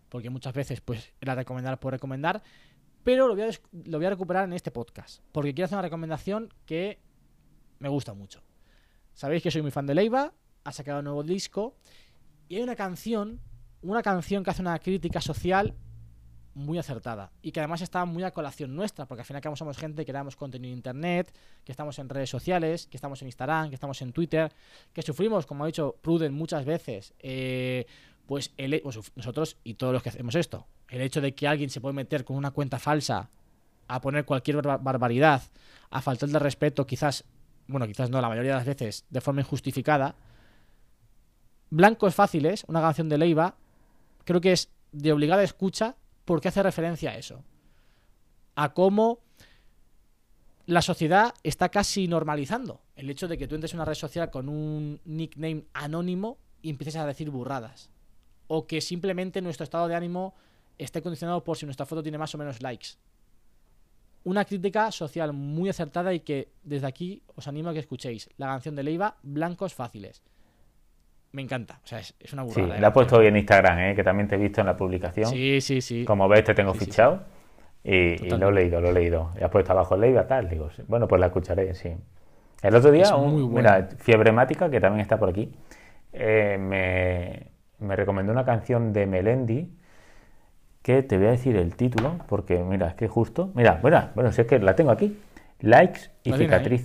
porque muchas veces pues era recomendar por recomendar, pero lo voy a, lo voy a recuperar en este podcast porque quiero hacer una recomendación que me gusta mucho. Sabéis que soy muy fan de Leiva, ha sacado un nuevo disco y hay una canción, una canción que hace una crítica social muy acertada y que además está muy a colación nuestra, porque al final que somos gente que damos contenido en internet, que estamos en redes sociales, que estamos en Instagram, que estamos en Twitter, que sufrimos, como ha dicho Pruden muchas veces, eh, pues, el, pues, nosotros y todos los que hacemos esto, el hecho de que alguien se puede meter con una cuenta falsa a poner cualquier barba- barbaridad, a faltar de respeto, quizás, bueno, quizás no, la mayoría de las veces, de forma injustificada. Blancos Fáciles, una canción de Leiva, creo que es de obligada escucha porque hace referencia a eso. A cómo la sociedad está casi normalizando el hecho de que tú entres en una red social con un nickname anónimo y empieces a decir burradas. O que simplemente nuestro estado de ánimo esté condicionado por si nuestra foto tiene más o menos likes. Una crítica social muy acertada y que desde aquí os animo a que escuchéis la canción de Leiva, Blancos Fáciles. Me encanta, o sea, es, es una Sí, burrada. ¿eh? la he puesto hoy en Instagram, ¿eh? que también te he visto en la publicación. Sí, sí, sí. Como ves, te tengo Sí, sí, fichado. Y, y lo he leído, lo he leído. Y has puesto abajo Leiva, tal. Digo, sí. bueno, pues la escucharé, sí. El otro día, un- mira, Fiebremática, que también está por aquí, eh, me, me recomendó una canción de Melendi que te voy a decir el título, porque mira, es que justo. Mira, mira, bueno, si es que la tengo aquí. Likes y ahí.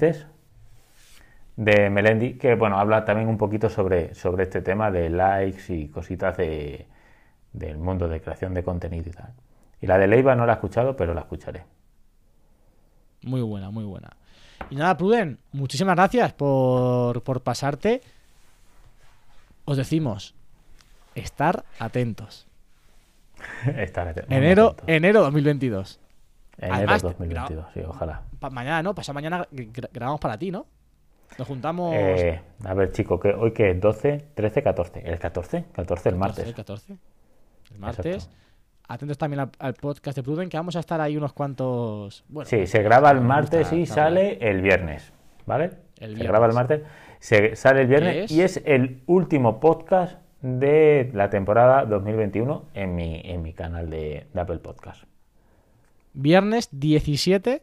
De Melendi, que bueno, habla también un poquito sobre, sobre este tema de likes y cositas de, del mundo de creación de contenido y tal. Y la de Leiva no la he escuchado, pero la escucharé. Muy buena, muy buena. Y nada, Pruden, muchísimas gracias por, por pasarte. Os decimos, estar atentos. *laughs* Estaré at- muy Enero, enero 2022. Enero además, 2022, sí, ojalá. Mañana, ¿no? Pasado mañana gra- grabamos para ti, ¿no? Nos juntamos... Eh, a ver, chico, que hoy que es 12, 13, 14. ¿El 14? 14 el 14, martes. El 14. El martes. Exacto. Atentos también al, al podcast de Pruden, que vamos a estar ahí unos cuantos... Bueno, Sí, se graba el martes gusta y sale el viernes, ¿vale? El Se graba el viernes. martes, se sale el viernes ¿Qué es? y es el último podcast de la temporada 2021 en mi, en mi canal de, de Apple Podcast. Viernes 17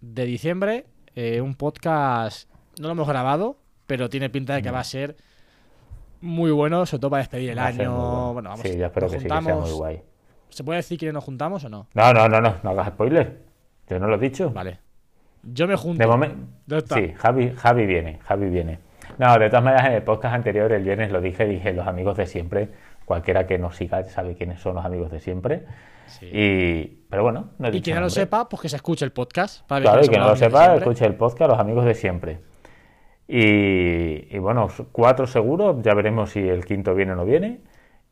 de diciembre, eh, un podcast, no lo hemos grabado, pero tiene pinta de que va a ser muy bueno, sobre todo para despedir el Va año. bueno. Bueno, vamos, sí, yo espero nos que sí, que sea muy guay. ¿Se puede decir que nos juntamos o no? No, no, no, no, no hagas spoiler. Yo no lo he dicho. Vale. Yo me junto. De momento. Sí, Javi, Javi viene, Javi viene. No, de todas maneras, en el podcast anterior, el viernes lo dije, dije los amigos de siempre. Cualquiera que nos siga sabe quiénes son los amigos de siempre. Sí. Y, pero bueno, no he Y dicho quien no lo sepa, pues que se escuche el podcast. Para Claro, y que son no lo sepa, escuche el podcast, los amigos de siempre. Y, y bueno, cuatro seguros, ya veremos si el quinto viene o no viene.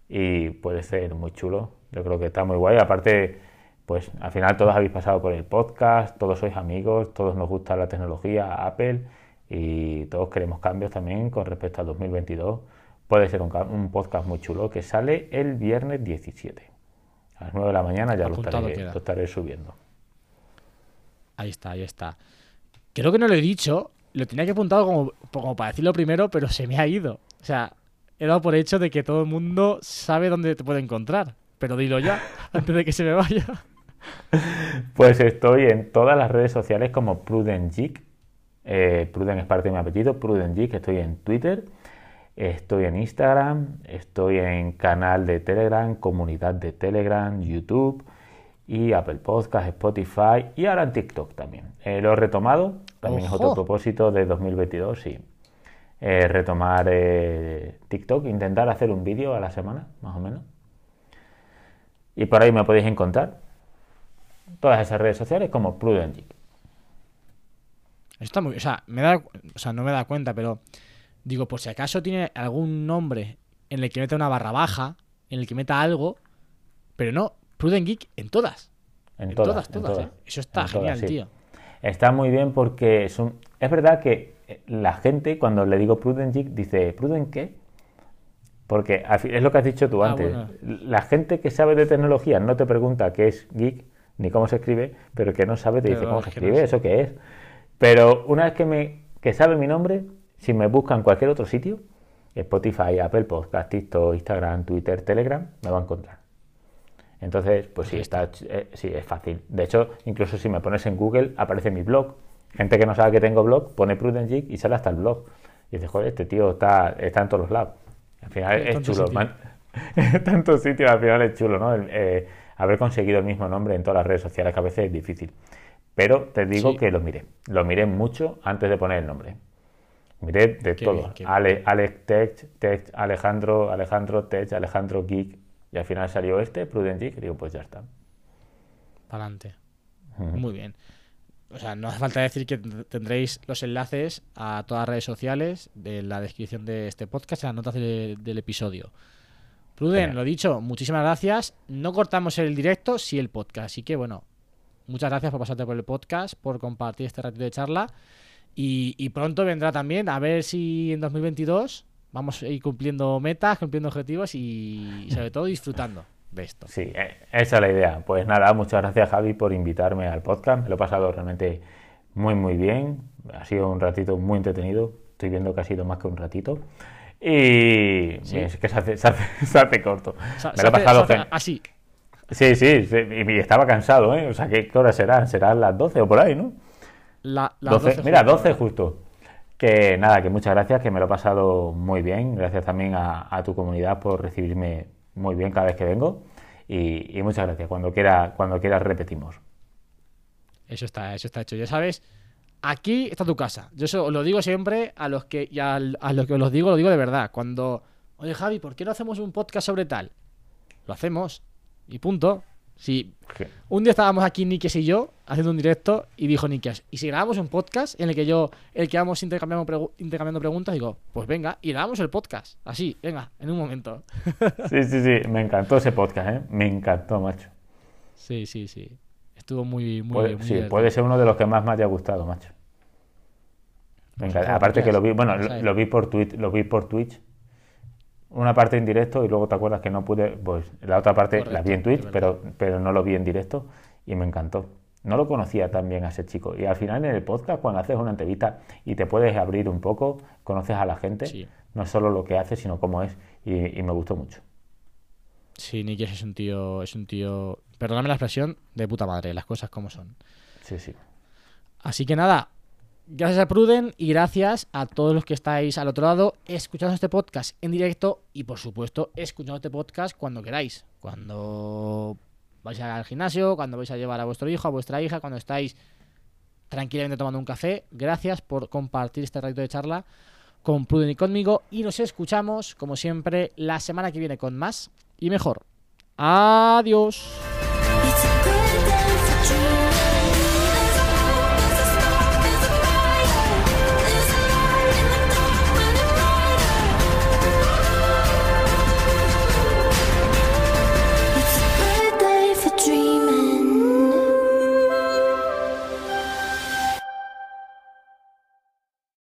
Y puede ser muy chulo. Yo creo que está muy guay. Aparte, pues al final todos habéis pasado por el podcast, todos sois amigos, todos nos gusta la tecnología, Apple, y todos queremos cambios también con respecto al 2022. Puede ser un, ca- un podcast muy chulo que sale el viernes 17. A las 9 de la mañana ya lo estaré, lo estaré subiendo. Ahí está, ahí está. Creo que no lo he dicho. Lo tenía que apuntar como, como para decirlo primero, pero se me ha ido. O sea, he dado por hecho de que todo el mundo sabe dónde te puede encontrar. Pero dilo ya, *laughs* antes de que se me vaya. Pues estoy en todas las redes sociales como Prudent Geek. Eh, Prudent es parte de mi apellido, Prudent Geek. Estoy en Twitter, estoy en Instagram, estoy en canal de Telegram, comunidad de Telegram, YouTube y Apple Podcast, Spotify y ahora en TikTok también. Eh, lo he retomado, también es otro propósito de 2022, sí. Eh, retomar eh, TikTok, intentar hacer un vídeo a la semana, más o menos. Y por ahí me podéis encontrar todas esas redes sociales como Prudent Geek. Está muy, o sea, me da, o sea, no me da cuenta, pero digo, por si acaso tiene algún nombre en el que meta una barra baja, en el que meta algo, pero no, Prudent Geek en todas. En, En todas, todas, en todas, ¿eh? Eso está En todas, genial, sí. tío. Está muy bien porque es, un- es verdad que eh, la gente cuando le digo Prudent Geek dice, ¿Prudent qué? Porque es lo que has dicho tú Ah, antes. bueno. La gente que sabe de tecnología no te pregunta qué es geek ni cómo se escribe, pero que no sabe te Pero dice cómo se no escribe, sé. eso qué es. Pero una vez que me que sabe mi nombre, si me buscan en cualquier otro sitio, Spotify, Apple Podcast, TikTok, Instagram, Twitter, Telegram, me va a encontrar. Entonces, pues sí, está, eh, sí, es fácil. De hecho, incluso si me pones en Google, aparece mi blog. Gente que no sabe que tengo blog, pone Prudent Geek y sale hasta el blog. Y dice, joder, este tío está, está en todos los lados. Al final es chulo. man- *laughs* tantos sitios, al final es chulo, ¿no? El, eh, haber conseguido el mismo nombre en todas las redes sociales, que a veces es difícil. Pero te digo Sí. que lo miré. Lo miré mucho antes de poner el nombre. Miré de Qué todo. bien. Ale, Alex Tech, Tech, Alejandro, Alejandro Tech, Alejandro Geek. Y al final salió este, Prudent Geek. Y digo, pues ya está. Para adelante. Muy bien. O sea, no hace falta decir que tendréis los enlaces a todas las redes sociales de la descripción de este podcast, en las notas de- del episodio. Pruden, lo dicho, muchísimas gracias. No cortamos el directo, sí el podcast. Así que bueno, muchas gracias por pasarte por el podcast, por compartir este ratito de charla. Y, y pronto vendrá también, a ver si en 2022 vamos a ir cumpliendo metas, cumpliendo objetivos y, y sobre todo disfrutando de esto. Sí, eh, esa es la idea. Pues nada, muchas gracias Javi por invitarme al podcast. Me lo he pasado realmente muy, muy bien. Ha sido un ratito muy entretenido. Estoy viendo que ha sido más que un ratito. Y Sí. es que se hace, se hace- *laughs* se hace corto. Me lo he sa- pasado sa- gen- así. Sí, sí, sí, y estaba cansado, ¿eh? O sea, ¿qué, hora serán? Serán las 12 o por ahí, ¿no? La, las 12, 12 mira, justo. 12 justo. Que nada, que muchas gracias, que me lo he pasado muy bien. Gracias también a, a tu comunidad por recibirme muy bien cada vez que vengo. Y, muchas gracias. Cuando quiera, cuando quieras repetimos. Eso está, eso está hecho. Ya sabes, aquí está tu casa. Yo eso lo digo siempre a los que, y al- a, los que os digo, lo digo de verdad. Cuando, oye Javi, ¿por qué no hacemos un podcast sobre tal? Lo hacemos. Y punto. Que- un día estábamos aquí Nikes y yo haciendo un directo y dijo Nikes, ¿y si grabamos un podcast en el que yo, el que vamos intercambiando, pregu- intercambiando preguntas? Digo, pues venga, y grabamos el podcast. Así, venga, en un momento. *laughs* Sí, sí, sí. Me encantó ese podcast, ¿eh? Me encantó, macho. Sí, sí, sí. Estuvo muy, muy, Puede, muy sí, divertido. puede ser uno de los que más me haya gustado, macho. Me encanta. Aparte que lo vi, bueno, lo, lo vi por Twitch, lo vi por Twitch. Una parte en directo y luego te acuerdas que no pude, pues la otra parte la vi en Twitch, pero, pero no lo vi en directo y me encantó. No lo conocía tan bien a ese chico. Y al final en el podcast, cuando haces una entrevista y te puedes abrir un poco, conoces a la gente, Sí. no solo lo que hace, sino cómo es, y, y me gustó mucho. Sí, Nikes es un tío, es un tío, perdóname la expresión, de puta madre, las cosas como son. Sí, sí. Así que nada, gracias a Pruden y gracias a todos los que estáis al otro lado escuchando este podcast en directo y por supuesto escuchando este podcast cuando queráis. Cuando vais al gimnasio, cuando vais a llevar a vuestro hijo, a vuestra hija, cuando estáis tranquilamente tomando un café. Gracias por compartir este ratito de charla con Pruden y conmigo y nos escuchamos como siempre la semana que viene con más y mejor. Adiós.